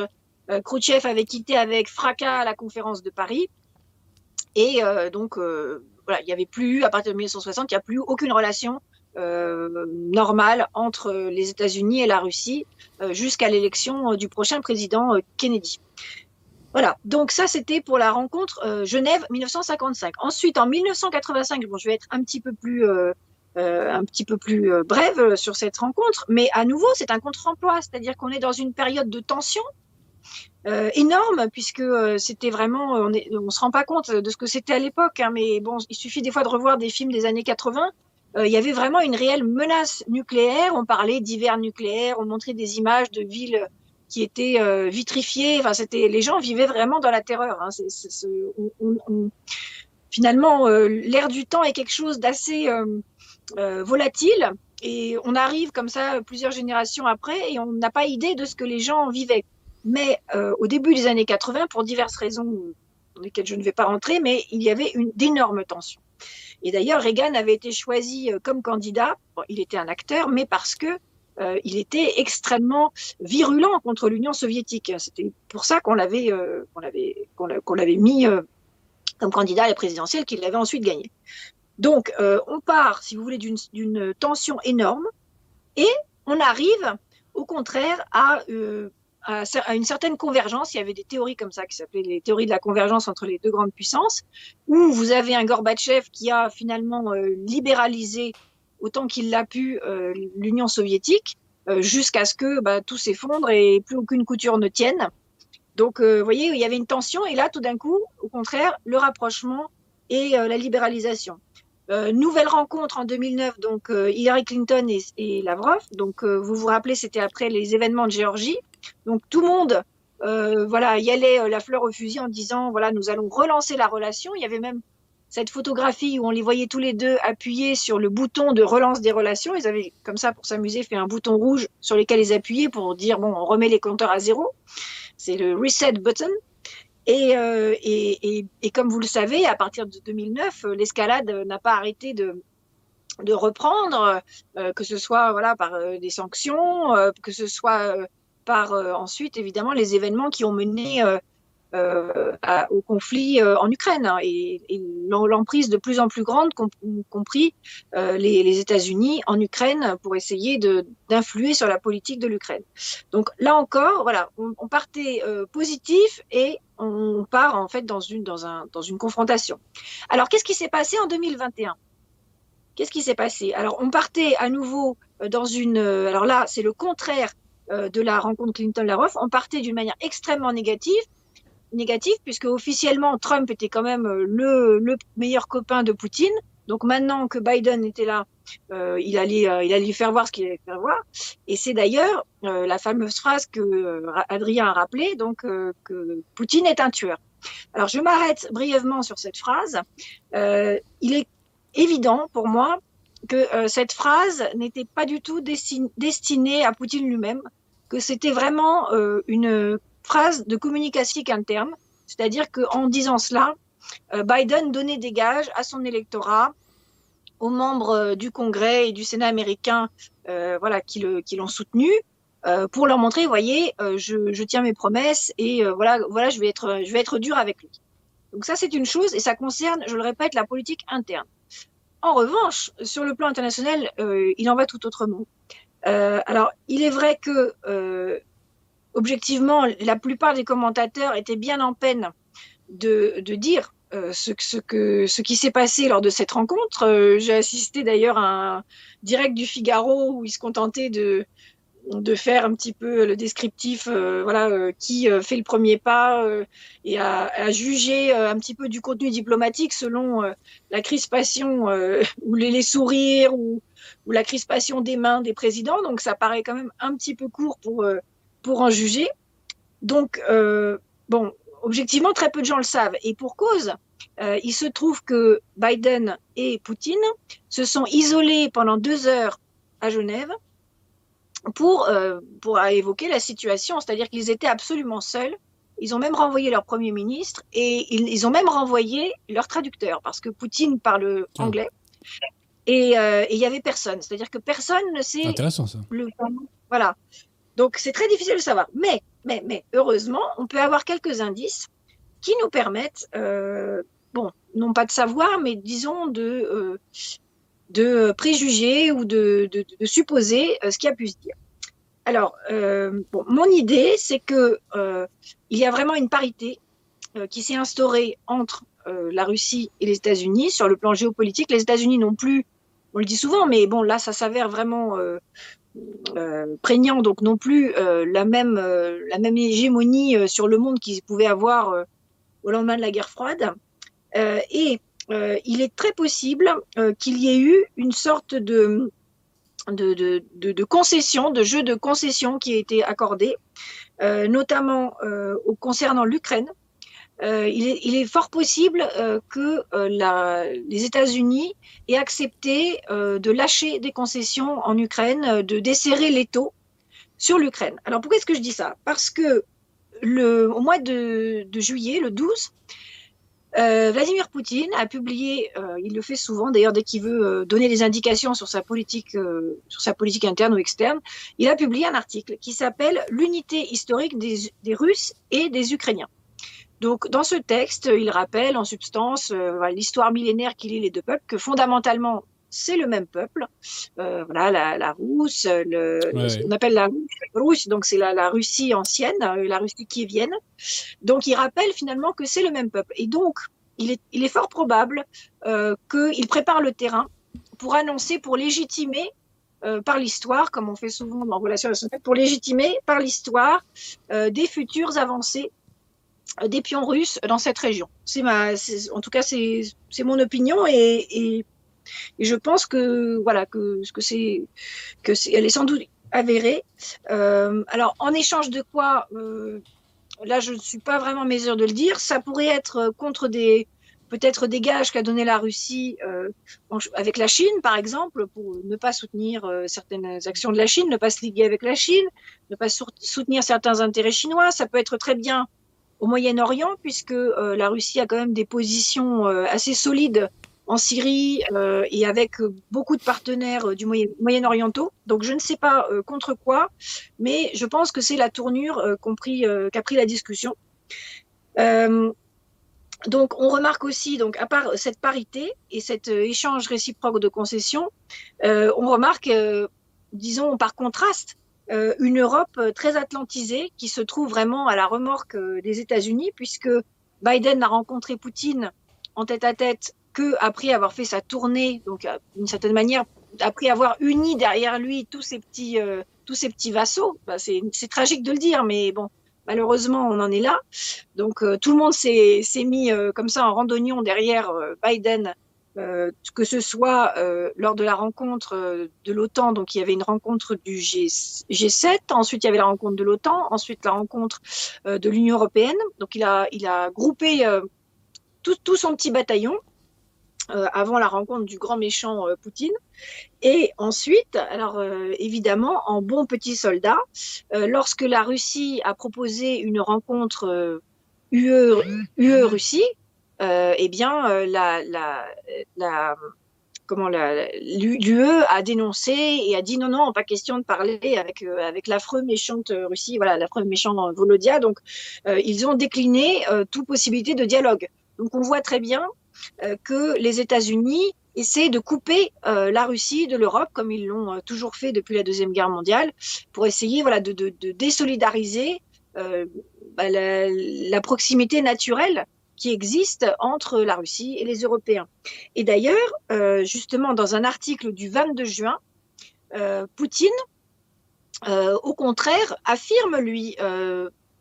Khrouchtchev avait quitté avec fracas la conférence de Paris. Et donc, voilà, il n'y avait plus, à partir de 1960, il n'y a plus aucune relation euh, normale entre les États-Unis et la Russie euh, jusqu'à l'élection euh, du prochain président Kennedy. Voilà, donc ça c'était pour la rencontre Genève 1955. Ensuite, en 1985, bon, je vais être un petit peu plus, un petit peu plus brève sur cette rencontre, mais à nouveau c'est un contre-emploi, c'est-à-dire qu'on est dans une période de tension énorme puisque c'était vraiment, on, ne se rend pas compte de ce que c'était à l'époque, hein, mais bon, il suffit des fois de revoir des films des années 80 euh, il y avait vraiment une réelle menace nucléaire. On parlait d'hiver nucléaire, on montrait des images de villes qui étaient euh, vitrifiées. Enfin, c'était les gens vivaient vraiment dans la terreur. Hein. finalement, euh, l'air du temps est quelque chose d'assez volatile et on arrive comme ça plusieurs générations après et on n'a pas idée de ce que les gens vivaient. Mais au début des années 80, pour diverses raisons dans lesquelles je ne vais pas rentrer, mais il y avait d'énormes tensions. Et d'ailleurs, Reagan avait été choisi comme candidat. il était un acteur, mais parce que euh, il était extrêmement virulent contre l'Union soviétique. C'était pour ça qu'on l'avait euh, qu'on l'avait mis euh, comme candidat à la présidentielle, qu'il l'avait ensuite gagné. Donc, on part, si vous voulez, d'une tension énorme, et on arrive, au contraire, à, une certaine convergence. Il y avait des théories comme ça qui s'appelaient les théories de la convergence entre les deux grandes puissances, où vous avez un Gorbatchev qui a finalement libéralisé autant qu'il l'a pu euh, l'Union soviétique, euh, jusqu'à ce que bah, tout s'effondre et plus aucune couture ne tienne. Donc, euh, vous voyez, il y avait une tension, et là, tout d'un coup, au contraire, le rapprochement et la libéralisation. nouvelle rencontre en 2009, donc Hillary Clinton et, Lavrov. Donc, vous vous rappelez, c'était après les événements de Géorgie. Donc, tout le monde, voilà, y allait la fleur au fusil en disant, voilà, nous allons relancer la relation. Il y avait même cette photographie où on les voyait tous les deux appuyés sur le bouton de relance des relations. Ils avaient, comme ça, pour s'amuser, fait un bouton rouge sur lequel ils appuyaient pour dire, bon, on remet les compteurs à zéro. C'est le reset button. Et, euh, et, et, et, comme vous le savez, à partir de 2009, l'escalade n'a pas arrêté de, de reprendre, euh, que ce soit voilà par euh, des sanctions, euh, que ce soit euh, par ensuite évidemment les événements qui ont mené euh, au conflit euh, en Ukraine hein, et, et l'emprise de plus en plus grande, compris euh, les, les États-Unis en Ukraine pour essayer d'influer sur la politique de l'Ukraine. Donc là encore, voilà, on, on partait positif et on part en fait dans une, dans un, dans une confrontation. Alors qu'est-ce qui s'est passé en 2021 Qu'est-ce qui s'est passé? Alors on partait à nouveau dans une, alors là c'est le contraire de la rencontre Clinton-Laroff, on partait d'une manière extrêmement négative négatif, puisque officiellement Trump était quand même euh, le, le meilleur copain de Poutine. Donc maintenant que Biden était là, euh, il allait, euh, il allait faire voir ce qu'il allait faire voir. Et c'est d'ailleurs euh, la fameuse phrase que euh, Adrien a rappelée, donc que Poutine est un tueur. Alors je m'arrête brièvement sur cette phrase. il est évident pour moi que cette phrase n'était pas du tout destinée à Poutine lui-même, que c'était vraiment une phrase de communication interne, c'est-à-dire qu'en disant cela, euh, Biden donnait des gages à son électorat, aux membres euh, du Congrès et du Sénat américain, euh, voilà, qui l'ont soutenu, pour leur montrer, voyez, je, tiens mes promesses et voilà, voilà, je vais être, je vais être dur avec lui. Donc ça, c'est une chose et ça concerne, je le répète, la politique interne. En revanche, sur le plan international, il en va tout autrement. alors, il est vrai que objectivement, la plupart des commentateurs étaient bien en peine de, dire euh, ce, qui s'est passé lors de cette rencontre. Euh, J'ai assisté d'ailleurs à un direct du Figaro où ils se contentaient de, faire un petit peu le descriptif, euh, voilà, qui fait le premier pas et à, juger un petit peu du contenu diplomatique selon la crispation ou les, sourires ou, ou, la crispation des mains des présidents. Donc ça paraît quand même un petit peu court pour pour en juger. Donc, euh, bon, objectivement, très peu de gens le savent. Et pour cause, euh, il se trouve que Biden et Poutine se sont isolés pendant deux heures à Genève pour, euh, pour évoquer la situation, c'est-à-dire qu'ils étaient absolument seuls. Ils ont même renvoyé leur premier ministre et ils, ils ont même renvoyé leur traducteur parce que Poutine parle anglais. Et euh, il y avait personne, c'est-à-dire que personne ne sait.
Intéressant ça.
Le, voilà. Donc c'est très difficile de savoir. Mais, heureusement, on peut avoir quelques indices qui nous permettent, euh, bon, non pas de savoir, mais disons de, euh, préjuger ou de, supposer euh, ce qui a pu se dire. Alors, mon idée, c'est que il y a vraiment une parité qui s'est instaurée entre la Russie et les États-Unis sur le plan géopolitique. Les États-Unis non plus, on le dit souvent, mais bon, là, ça s'avère vraiment prégnant, donc non plus euh, la, même, euh, la même hégémonie euh, sur le monde qu'ils pouvaient avoir euh, au lendemain de la guerre froide. Euh, et il est très possible qu'il y ait eu une sorte de, de, de, de, de concession, de jeu de concession qui a été accordé, notamment concernant l'Ukraine. Il, est, fort possible que les États-Unis aient accepté de lâcher des concessions en Ukraine, de desserrer l'étau sur l'Ukraine. Alors pourquoi est-ce que je dis ça? Parce que au mois de, juillet, le 12, euh, Vladimir Poutine a publié, euh, il le fait souvent d'ailleurs dès qu'il veut euh, donner des indications sur sa politique, interne ou externe, il a publié un article qui s'appelle L'unité historique des, Russes et des Ukrainiens. Donc dans ce texte, il rappelle en substance l'histoire millénaire qui lie les deux peuples, que fondamentalement c'est le même peuple. Euh, voilà, la, la Rousse, le, ce qu'on appelle la Russe, donc c'est la, la, Russie ancienne, euh, la Russie qui vienne. Donc il rappelle finalement que c'est le même peuple. Et donc il est, il est fort probable euh, qu'il prépare le terrain pour annoncer, pour légitimer euh, par l'histoire, comme on fait souvent en relation avec pour légitimer par l'histoire euh, des futures avancées euh, des pions russes dans cette région. C'est ma, en tout cas, c'est mon opinion et, et je pense que voilà que, que c'est que c'est, elle est sans doute avérée. Euh, alors en échange de quoi euh, Là, je ne suis pas vraiment en mesure de le dire. Ça pourrait être contre des peut-être des gages qu'a donné la Russie euh, avec la Chine, par exemple, pour ne pas soutenir certaines actions de la Chine, ne pas se liguer avec la Chine, ne pas soutenir certains intérêts chinois. Ça peut être très bien au Moyen-Orient, puisque euh, la Russie a quand même des positions assez solides en Syrie euh, et avec beaucoup de partenaires euh, du Moyen-Orientaux. Donc je ne sais pas euh, contre quoi, mais je pense que c'est la tournure qu'a pris la discussion. donc on remarque aussi, donc à part cette parité et cet échange réciproque de concessions, on remarque, disons par contraste, une Europe très atlantisée qui se trouve vraiment à la remorque des États-Unis, puisque Biden a rencontré Poutine en tête à tête que après avoir fait sa tournée, donc euh, d'une certaine manière, après avoir uni derrière lui tous ces petits, euh, tous ces petits vassaux, bah, c'est tragique de le dire, mais bon, malheureusement, on en est là. Donc euh, tout le monde s'est mis comme ça en randonnion derrière Biden, que ce soit lors de la rencontre de l'OTAN, donc il y avait une rencontre du G, 7 ensuite il y avait la rencontre de l'OTAN, ensuite la rencontre de l'Union européenne. Donc il a, il a groupé tout, tout son petit bataillon euh, avant la rencontre du grand méchant euh, Poutine. Et ensuite, alors euh, évidemment, en bon petit soldat, lorsque la Russie a proposé une rencontre UE-Russie, eh bien, la, la, la comment l'UE a dénoncé et a dit non non pas question de parler avec avec l'affreux méchante Russie voilà l'affreux méchant Volodia donc ils ont décliné toute possibilité de dialogue. Donc on voit très bien euh, que les États-Unis essaient de couper euh, la Russie de l'Europe, comme ils l'ont euh, toujours fait depuis la Deuxième Guerre mondiale, pour essayer voilà, de, désolidariser bah, la, proximité naturelle qui existe entre la Russie et les Européens. Et d'ailleurs, justement, dans un article du 22 juin, Poutine, au contraire, affirme, lui,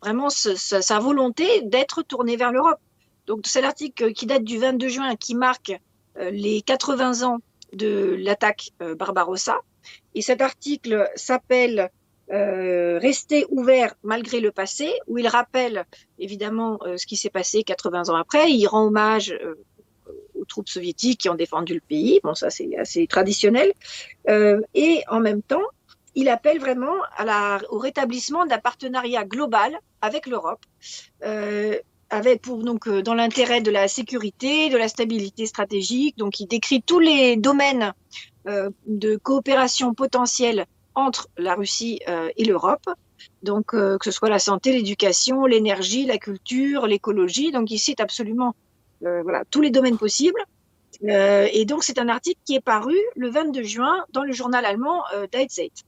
vraiment sa volonté d'être tourné vers l'Europe. Donc c'est l'article qui date du 22 juin qui marque euh, les 80 ans de l'attaque euh, Barbarossa. Et cet article s'appelle euh, Rester ouvert malgré le passé, où il rappelle évidemment ce qui s'est passé 80 ans après. Il rend hommage aux troupes soviétiques qui ont défendu le pays. Bon, ça c'est assez traditionnel. et en même temps, il appelle vraiment au rétablissement d'un partenariat global avec l'Europe euh, dans l'intérêt de la sécurité, de la stabilité stratégique. Donc, il décrit tous les domaines euh, de coopération potentielle entre la Russie euh, et l'Europe. Donc, que ce soit la santé, l'éducation, l'énergie, la culture, l'écologie. Donc, il cite absolument voilà tous les domaines possibles. et donc, c'est un article qui est paru le 22 juin dans le journal allemand euh, Die Zeit.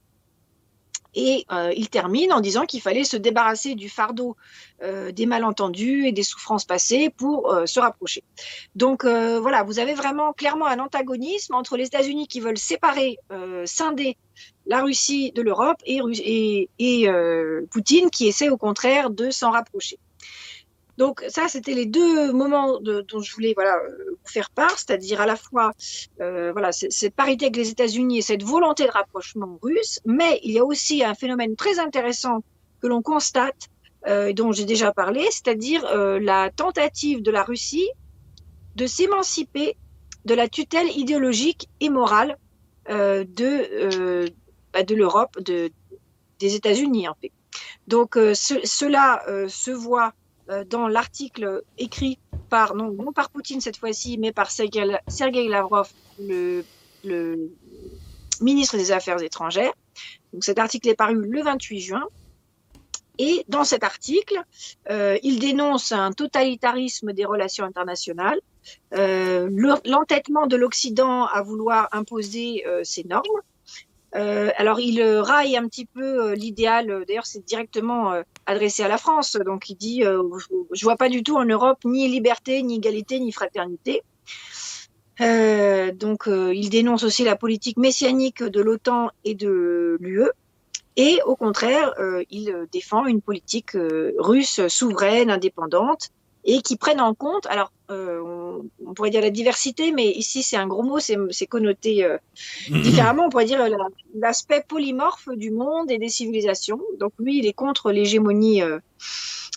Et euh, il termine en disant qu'il fallait se débarrasser du fardeau euh, des malentendus et des souffrances passées pour euh, se rapprocher. Donc voilà, vous avez vraiment clairement un antagonisme entre les États-Unis qui veulent séparer, scinder la Russie de l'Europe et, et Poutine qui essaie au contraire de s'en rapprocher. Donc ça, c'était les deux moments dont je voulais voilà euh, vous faire part, c'est-à-dire à la fois euh, voilà cette parité avec les États-Unis et cette volonté de rapprochement russe, mais il y a aussi un phénomène très intéressant que l'on constate, dont j'ai déjà parlé, c'est-à-dire la tentative de la Russie de s'émanciper de la tutelle idéologique et morale de, bah, de l'Europe, de, des États-Unis en fait. Donc cela se voit dans l'article écrit par, non, par Poutine cette fois-ci, mais par Sergei Lavrov, le, ministre des Affaires étrangères. Donc cet article est paru le 28 juin. Et dans cet article, euh, il dénonce un totalitarisme des relations internationales, euh, l'entêtement de l'Occident à vouloir imposer euh, ses normes, euh, alors, il euh, raille un petit peu euh, l'idéal. D'ailleurs, c'est directement adressé à la France. Donc, il dit je vois pas du tout en Europe ni liberté, ni égalité, ni fraternité. donc, il dénonce aussi la politique messianique de l'OTAN et de l'UE. Et au contraire, il défend une politique russe souveraine, indépendante, et qui prennent en compte, alors euh, on, pourrait dire la diversité, mais ici c'est un gros mot, c'est connoté euh, mhm. différemment, on pourrait dire l'aspect polymorphe du monde et des civilisations. Donc lui, il est contre l'hégémonie euh,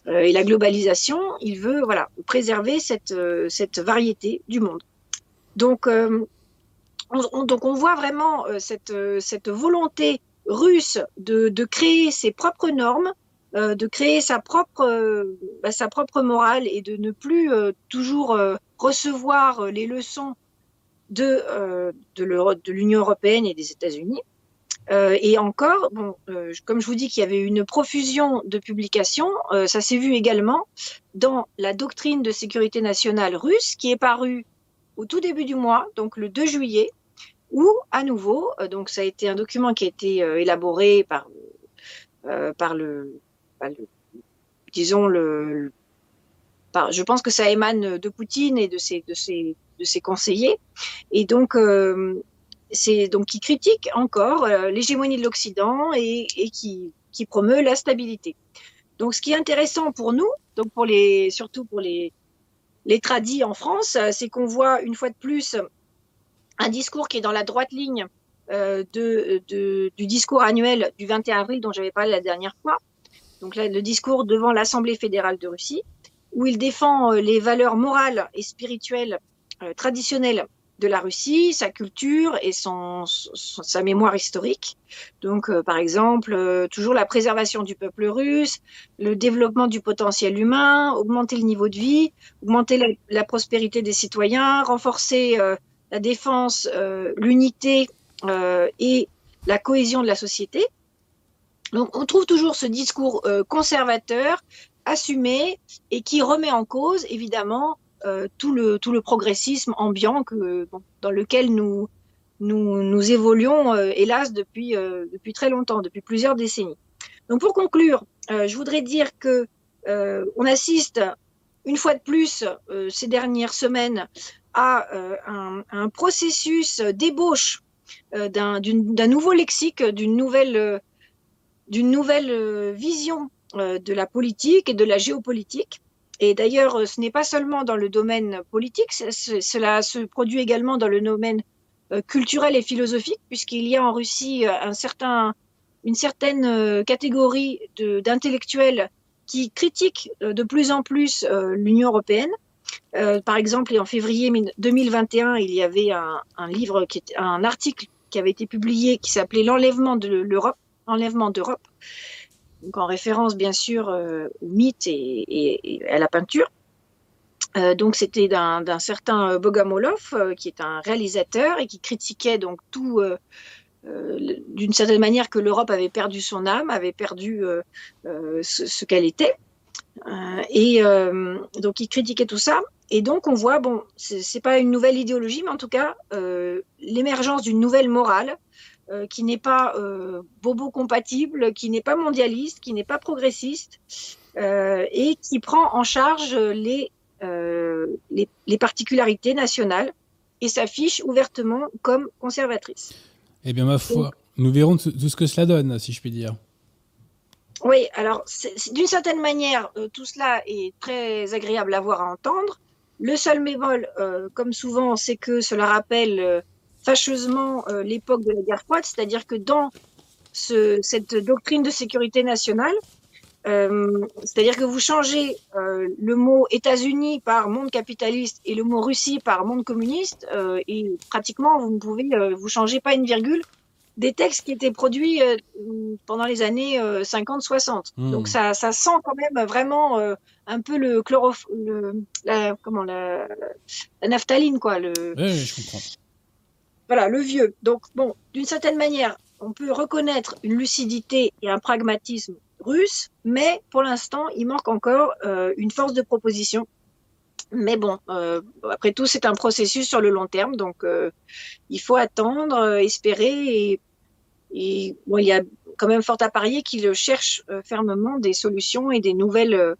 et la globalisation, il veut voilà préserver cette, cette variété du monde. Donc, on, donc on voit vraiment cette, cette volonté russe de, de créer ses propres normes, euh, de créer sa propre, euh, bah, sa propre morale et de ne plus euh, toujours recevoir les leçons de, de l'Union européenne et des États-Unis. et encore, bon, comme je vous dis qu'il y avait une profusion de publications, ça s'est vu également dans la doctrine de sécurité nationale russe qui est parue au tout début du mois, donc le 2 juillet, où à nouveau, donc ça a été un document qui a été élaboré par, par le, disons, le, je pense que ça émane de Poutine et de ses, de ses, de ses conseillers. Et donc, euh, c'est donc qui critique encore euh, l'hégémonie de l'Occident et, qui, qui promeut la stabilité. Donc, ce qui est intéressant pour nous, donc pour les, surtout pour les, les tradis en France, c'est qu'on voit une fois de plus un discours qui est dans la droite ligne euh, de, de, du discours annuel du 21 avril dont j'avais parlé la dernière fois, donc là, le discours devant l'Assemblée fédérale de Russie, où il défend euh, les valeurs morales et spirituelles euh, traditionnelles de la Russie, sa culture et sa mémoire historique. Donc, euh, par exemple, toujours la préservation du peuple russe, le développement du potentiel humain, augmenter le niveau de vie, augmenter la prospérité des citoyens, renforcer la défense, l'unité et la cohésion de la société. Donc on trouve toujours ce discours euh, conservateur, assumé, et qui remet en cause évidemment euh, tout, le, tout le progressisme ambiant que, dans lequel nous, nous, nous évoluons, euh, hélas, depuis, depuis très longtemps, depuis plusieurs décennies. Donc pour conclure, je voudrais dire que on assiste une fois de plus ces dernières semaines à un, un, processus d'ébauche d'un nouveau lexique, d'une nouvelle d'une nouvelle euh, vision euh, de la politique et de la géopolitique. Et d'ailleurs, euh, ce n'est pas seulement dans le domaine politique, cela se produit également dans le domaine culturel et philosophique, puisqu'il y a en Russie une certaine catégorie d'intellectuels qui critiquent de plus en plus l'Union européenne. par exemple, en février 2021, il y avait un, livre, un article qui avait été publié qui s'appelait L'enlèvement de l'Europe, enlèvement d'Europe, donc en référence bien sûr euh, au mythe et, à la peinture. Euh, donc c'était d'un certain Bogomolov, euh, qui est un réalisateur et qui critiquait donc tout d'une certaine manière que l'Europe avait perdu son âme, avait perdu ce, qu'elle était. et donc il critiquait tout ça. Et donc on voit, bon, c'est pas une nouvelle idéologie, mais en tout cas l'émergence d'une nouvelle morale euh, qui n'est pas euh, bobo compatible, qui n'est pas mondialiste, qui n'est pas progressiste euh, et qui prend en charge les, les, les, particularités nationales et s'affiche ouvertement comme conservatrice.
Eh bien, ma foi, nous verrons tout, ce que cela donne, si je puis dire.
Oui, alors d'une certaine manière, tout cela est très agréable à voir à entendre. Le seul bémol, comme souvent, c'est que cela rappelle fâcheusement euh, l'époque de la guerre froide, c'est-à-dire que dans ce, cette doctrine de sécurité nationale, Euh, c'est-à-dire que vous changez euh, le mot États-Unis par monde capitaliste et le mot Russie par monde communiste, et pratiquement vous ne pouvez vous changez pas une virgule des textes qui étaient produits pendant les années 50-60. Hmm. Donc ça, ça sent quand même vraiment un peu le chloroph le, la, comment la, la naphtaline quoi. Le,
oui, je comprends.
Voilà, le vieux. Donc bon, d'une certaine manière, on peut reconnaître une lucidité et un pragmatisme russe, mais pour l'instant, il manque encore euh, une force de proposition. Mais bon, euh, après tout, c'est un processus sur le long terme, donc euh, il faut attendre, espérer, et, bon, il y a quand même fort à parier qu'il cherche fermement des solutions et des nouvelles,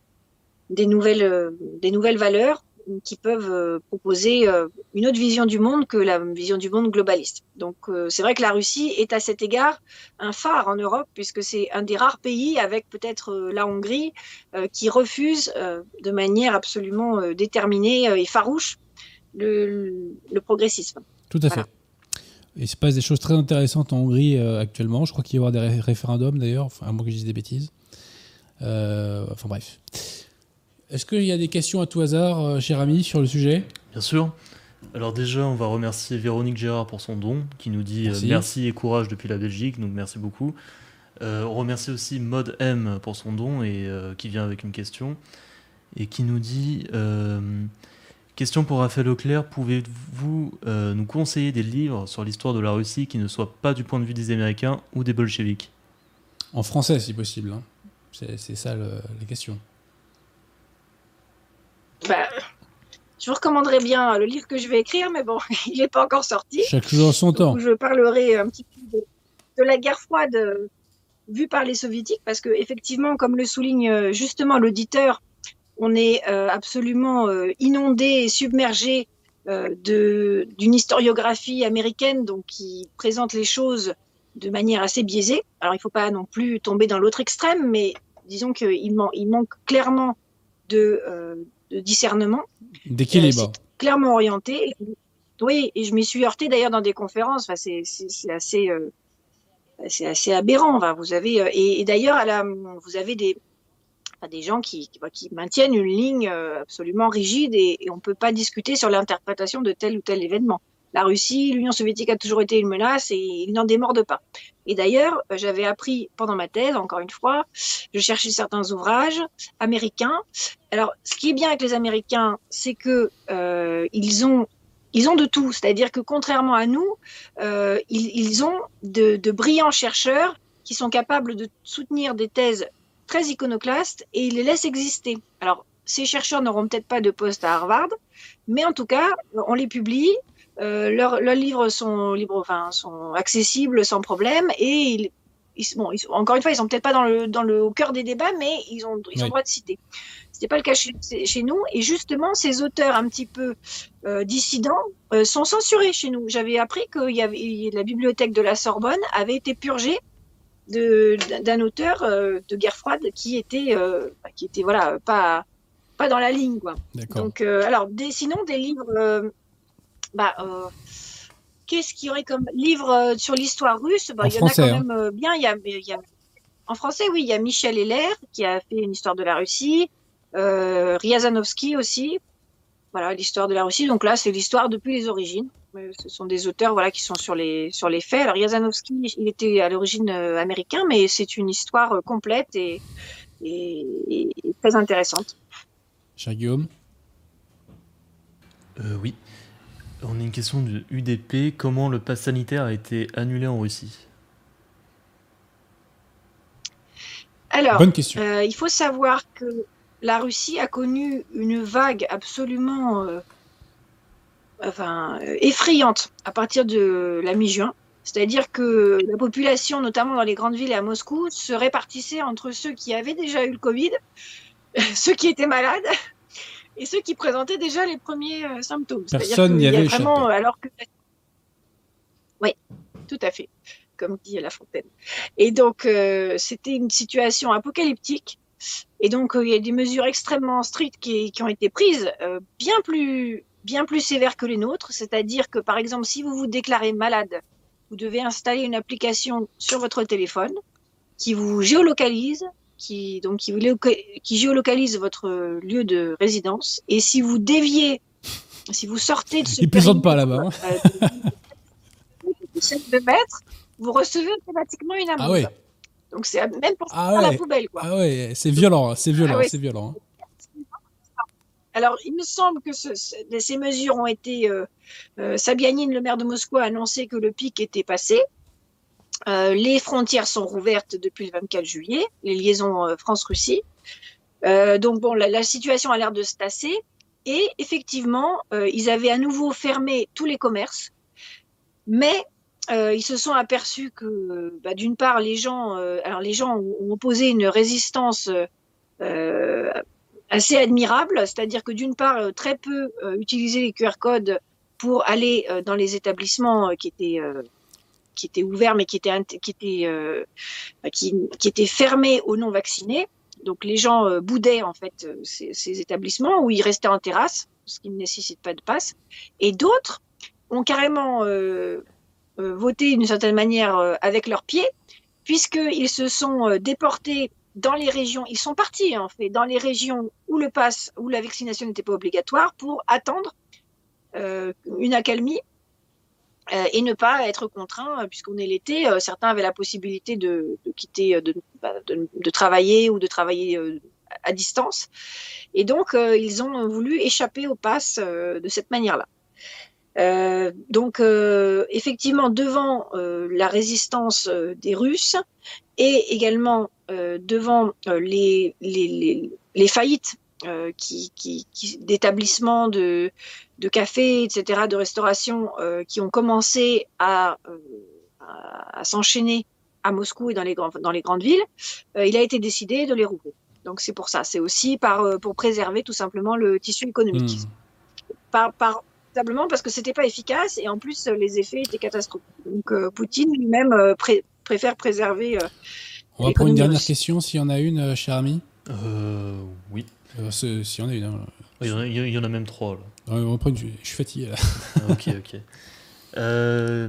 des nouvelles, des nouvelles valeurs qui peuvent euh, proposer euh, une autre vision du monde que la vision du monde globaliste. Donc euh, c'est vrai que la Russie est à cet égard un phare en Europe puisque c'est un des rares pays avec peut-être la Hongrie qui refuse de manière absolument déterminée et farouche le, progressisme.
Tout à fait. Il se passe des choses très intéressantes en Hongrie actuellement. Je crois qu'il y aura des référendums d'ailleurs, enfin, à moins que je dise des bêtises. enfin bref. Est-ce qu'il y a des questions à tout hasard, euh, cher ami, sur le sujet?
Bien sûr. Alors déjà, on va remercier Véronique Gérard pour son don, qui nous dit euh, merci, et courage depuis la Belgique, donc merci beaucoup. Euh, on remercie aussi Mod M pour son don et qui vient avec une question et qui nous dit question pour Raphaël Leclerc pouvez-vous nous conseiller des livres sur l'histoire de la Russie qui ne soient pas du point de vue des Américains ou des bolcheviks?
En français, si possible. Hein. C'est ça la question.
Bah, je vous recommanderais bien le livre que je vais écrire, mais bon, il n'est pas encore sorti.
Chaque jour son temps.
je parlerai un petit peu de, la guerre froide euh, vue par les soviétiques, parce que effectivement, comme le souligne euh, justement l'auditeur, on est euh, absolument inondé et submergé d'une historiographie américaine, donc qui présente les choses de manière assez biaisée. Alors, il ne faut pas non plus tomber dans l'autre extrême, mais disons qu'il il manque clairement de, de discernement.
D'équilibre.
Euh, clairement orienté. Oui, et je m'y suis heurtée d'ailleurs dans des conférences. Enfin, c'est assez, euh, c'est assez aberrant. Enfin, vous avez euh, et, d'ailleurs, vous avez des des gens qui, qui, maintiennent une ligne absolument rigide et, et on ne peut pas discuter sur l'interprétation de tel ou tel événement la Russie, l'Union soviétique a toujours été une menace et ils n'en démordent pas. Et d'ailleurs, j'avais appris pendant ma thèse, encore une fois, je cherchais certains ouvrages américains. Alors, ce qui est bien avec les Américains, c'est que euh, ils ont ils ont de tout, c'est-à-dire que contrairement à nous, euh, ils, ont de brillants chercheurs qui sont capables de soutenir des thèses très iconoclastes et ils les laissent exister. Alors, ces chercheurs n'auront peut-être pas de poste à Harvard, mais en tout cas, on les publie, euh, leurs, livres sont libres, enfin, sont accessibles sans problème et ils, bon, encore une fois, ils sont peut-être pas dans le, dans le, au cœur des débats, mais ils ont, ils ont droit de citer. C'était pas le cas chez, chez, nous. Et justement, ces auteurs un petit peu euh, dissidents euh, sont censurés chez nous. J'avais appris que y avait, la bibliothèque de la Sorbonne avait été purgée d'un auteur euh, de guerre froide qui était, euh, qui était voilà, pas, pas dans la ligne. Quoi. Donc, alors, des, sinon, des livres bah, euh, qu'est-ce qu'il y aurait comme livre euh, sur l'histoire russe?
Bah, Il y en a quand
hein. même euh, bien. Il y, a, en français, oui, il y a Michel Heller qui a fait une histoire de la Russie, euh, Riazanovsky aussi. Voilà, l'histoire de la Russie. Donc là, c'est l'histoire depuis les origines. Ce sont des auteurs voilà, qui sont sur les, sur les faits. Alors, Riazanovsky, il était à l'origine américain, mais c'est une histoire complète et, et, très intéressante.
Cher Guillaume?
Oui. On a une question du UDP. Comment le pass sanitaire a été annulé en Russie?
Alors, euh, il faut savoir que la Russie a connu une vague absolument euh, enfin, effrayante à partir de la mi-juin. C'est-à-dire que la population, notamment dans les grandes villes et à Moscou, se répartissait entre ceux qui avaient déjà eu le Covid, ceux qui étaient malades et ceux qui présentaient déjà les premiers euh, symptômes.
Personne n'y avait vraiment,
alors que oui, tout à fait, comme dit La Fontaine. Et donc euh, c'était une situation apocalyptique. Et donc euh, il y a des mesures extrêmement strictes qui, qui ont été prises, bien plus bien plus sévères que les nôtres. C'est-à-dire que par exemple, si vous vous déclarez malade, vous devez installer une application sur votre téléphone qui vous géolocalise qui, donc, qui, qui géolocalise votre lieu de résidence. Et si vous déviez, si vous sortez de ce
Il ne pas là-bas. Hein.
de mètres, vous recevez automatiquement une amende.
Ah ouais.
Donc c'est même pour ah la poubelle. Quoi.
Ah ouais, c'est violent, hein, c'est violent, ah c'est violent. Hein.
Alors, il me semble que ces mesures ont été. Euh, euh, Sabianine, le maire de Moscou, a annoncé que le pic était passé. Euh, les frontières sont rouvertes depuis le 24 juillet, les liaisons euh, France-Russie. Euh, donc bon, la, situation a l'air de se tasser. Et effectivement, ils avaient à nouveau fermé tous les commerces, mais ils se sont aperçus que, bah, d'une part, les gens, alors les gens ont opposé une résistance assez admirable, c'est-à-dire que d'une part, très peu utilisaient les QR codes pour aller dans les établissements qui étaient qui était ouvert mais qui était qui était euh, qui, qui était fermé aux non vaccinés. Donc les gens euh, boudaient en fait euh, ces, établissements où ils restaient en terrasse, ce qui ne nécessite pas de passe. Et d'autres ont carrément voté d'une certaine manière avec leurs pieds, puisqu'ils se sont déportés dans les régions, ils sont partis en fait dans les régions où le pass, où la vaccination n'était pas obligatoire pour attendre une accalmie euh, et ne pas être contraint, euh, puisqu'on est l'été, euh, certains avaient la possibilité de, quitter, de, bah, de, travailler ou de travailler à distance. Et donc, ils ont voulu échapper au pass de cette manière-là. Donc, effectivement, devant la résistance des Russes et également devant les, les, faillites qui, qui, qui d'établissements de, de cafés, etc., de restauration, euh, qui ont commencé à, euh, à, à s'enchaîner à Moscou et dans les, dans les grandes villes, euh, il a été décidé de les rouvrir. Donc c'est pour ça, c'est aussi par, pour préserver tout simplement le tissu économique. Mmh. Par, par, simplement parce que c'était pas efficace et en plus les effets étaient catastrophiques. Donc Poutine lui-même préfère préserver.
On va prendre une dernière question, s'il y en a une, cher ami.
Euh, oui.
S'il y en a une. Hein.
Il y en a, il y en a même trois. Là.
Prend, je, je suis fatigué là.
Ah, ok, ok. Euh,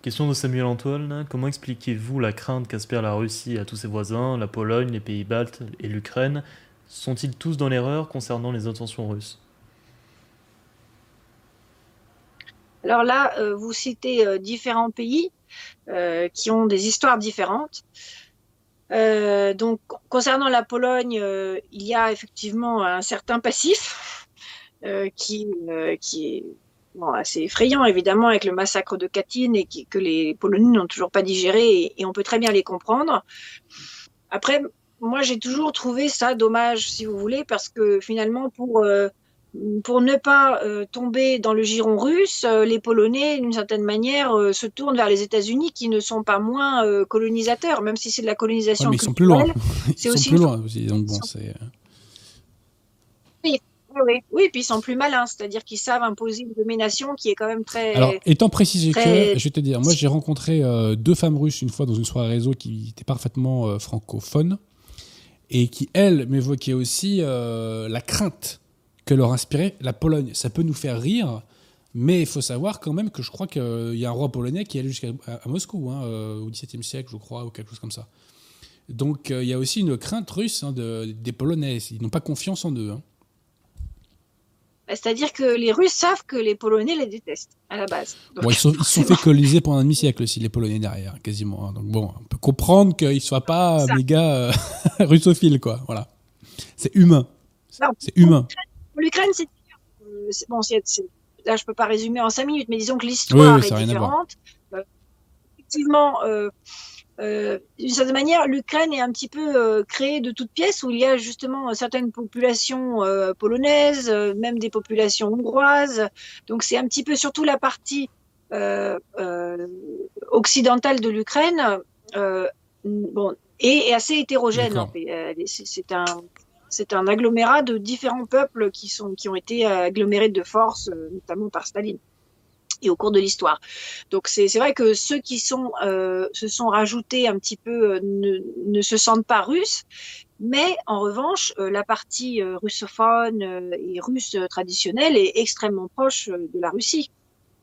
question de Samuel Antoine. Comment expliquez-vous la crainte qu'aspire la Russie à tous ses voisins, la Pologne, les pays baltes et l'Ukraine? Sont-ils tous dans l'erreur concernant les intentions russes?
Alors là, euh, vous citez euh, différents pays euh, qui ont des histoires différentes. Euh, donc, concernant la Pologne, euh, il y a effectivement un certain passif qui, euh, qui est bon, assez effrayant, évidemment, avec le massacre de Katyn et qui, que les Polonais n'ont toujours pas digéré et, et, on peut très bien les comprendre. Après, moi, j'ai toujours trouvé ça dommage, si vous voulez, parce que finalement, pour euh, pour ne pas euh, tomber dans le giron russe, euh, les Polonais, d'une certaine manière, euh, se tournent vers les États-Unis qui ne sont pas moins euh, colonisateurs, même si c'est de la colonisation.
Ouais, mais ils sont plus loin. Ils sont plus loin aussi. Donc bon, c'est.
Oui, oui, puis ils sont plus malins, c'est-à-dire qu'ils savent imposer une domination qui est quand même très.
Alors, étant précisé très... que, je vais te dire, moi j'ai rencontré euh, deux femmes russes une fois dans une soirée réseau qui étaient parfaitement euh, francophones et qui, elles, m'évoquaient aussi euh, la crainte que leur inspirait la Pologne. Ça peut nous faire rire, mais il faut savoir quand même que je crois qu'il y a un roi polonais qui est allé jusqu'à Moscou, hein, au XVIIe siècle, je crois, ou quelque chose comme ça. Donc il y a aussi une crainte russe hein, de, des Polonais. Ils n'ont pas confiance en eux. Hein.
C'est-à-dire que les Russes savent que les Polonais les détestent à la base.
Donc, bon, ils sont, ils sont fait coloniser pendant un demi-siècle aussi, les Polonais derrière, quasiment. Hein. Donc bon, on peut comprendre qu'ils ne soient pas méga euh, russophiles, quoi. Voilà. C'est humain. C'est humain.
L'Ukraine, c'est bon, c est, c est, là je peux pas résumer en cinq minutes, mais disons que l'histoire
oui, oui,
est différente. Euh, effectivement, euh, euh, d'une certaine manière, l'Ukraine est un petit peu euh, créée de toutes pièces où il y a justement certaines populations euh, polonaises, euh, même des populations hongroises. Donc c'est un petit peu surtout la partie occidentale de l'Ukraine. bon, et, et, assez hétérogène. C'est un c'est un agglomérat de différents peuples qui, sont, qui ont été agglomérés de force, euh, notamment par Staline et au cours de l'histoire. Donc c'est vrai que ceux qui sont, euh, se sont rajoutés un petit peu euh, ne, ne, se sentent pas russes, mais en revanche, euh, la partie euh, russophone euh, et russe traditionnelle est extrêmement proche de la Russie.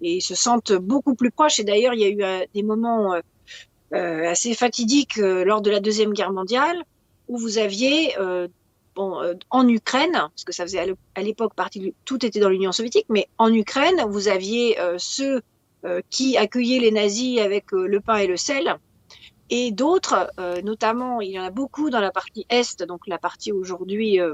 Et ils se sentent beaucoup plus proches. Et d'ailleurs, il y a eu des moments assez fatidiques lors de la Deuxième Guerre mondiale où vous aviez bon, en Ukraine, parce que ça faisait à l'époque partie, tout était dans l'Union soviétique, mais en Ukraine, vous aviez ceux qui accueillaient les nazis avec le pain et le sel, et d'autres, euh, notamment, il y en a beaucoup dans la partie est, donc la partie aujourd'hui euh,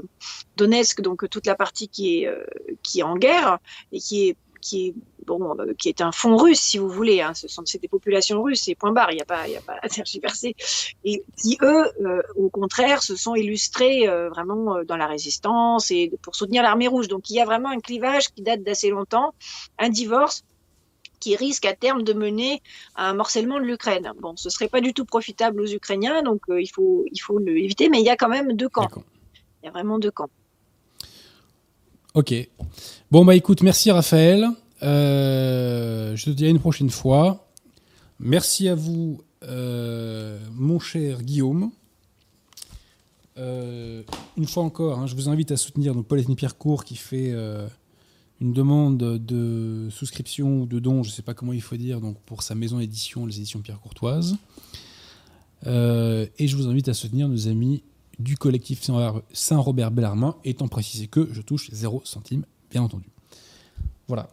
Donetsk, donc toute la partie qui est euh, qui est en guerre et qui est qui est bon, euh, qui est un fond russe, si vous voulez. Hein, ce sont c'est des populations russes, et point barre. Il n'y a pas, il y a pas à tergiverser. Et qui eux, au contraire, se sont illustrés vraiment dans la résistance et pour soutenir l'armée rouge. Donc il y a vraiment un clivage qui date d'assez longtemps, un divorce qui risque à terme de mener à un morcellement de l'Ukraine. Bon, ce serait pas du tout profitable aux Ukrainiens, donc euh, il faut il faut l'éviter. Mais il y a quand même deux camps. Il y a vraiment deux camps.
Ok. Bon bah écoute, merci Raphaël. Euh, je te dis à une prochaine fois. Merci à vous, euh, mon cher Guillaume. une fois encore, hein, je vous invite à soutenir donc, Paul Pierre-Court qui fait une demande de souscription ou de don, je ne sais pas comment il faut dire, donc pour sa maison d'édition, les éditions Pierre Courtoise. Euh, et je vous invite à soutenir nos amis du collectif Saint-Robert Bellarmin, étant précisé que je touche 0 centime, bien entendu. Voilà.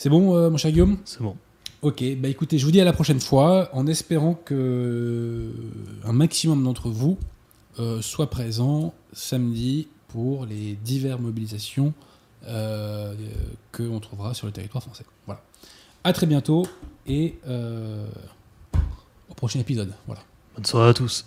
C'est bon, euh, mon cher Guillaume?
C'est bon.
Ok, bah écoutez, je vous dis à la prochaine fois, en espérant que un maximum d'entre vous euh, soit présent samedi pour les diverses mobilisations euh, qu'on trouvera sur le territoire français. Voilà. À très bientôt et euh, au prochain épisode. Voilà.
Bonne soirée à tous.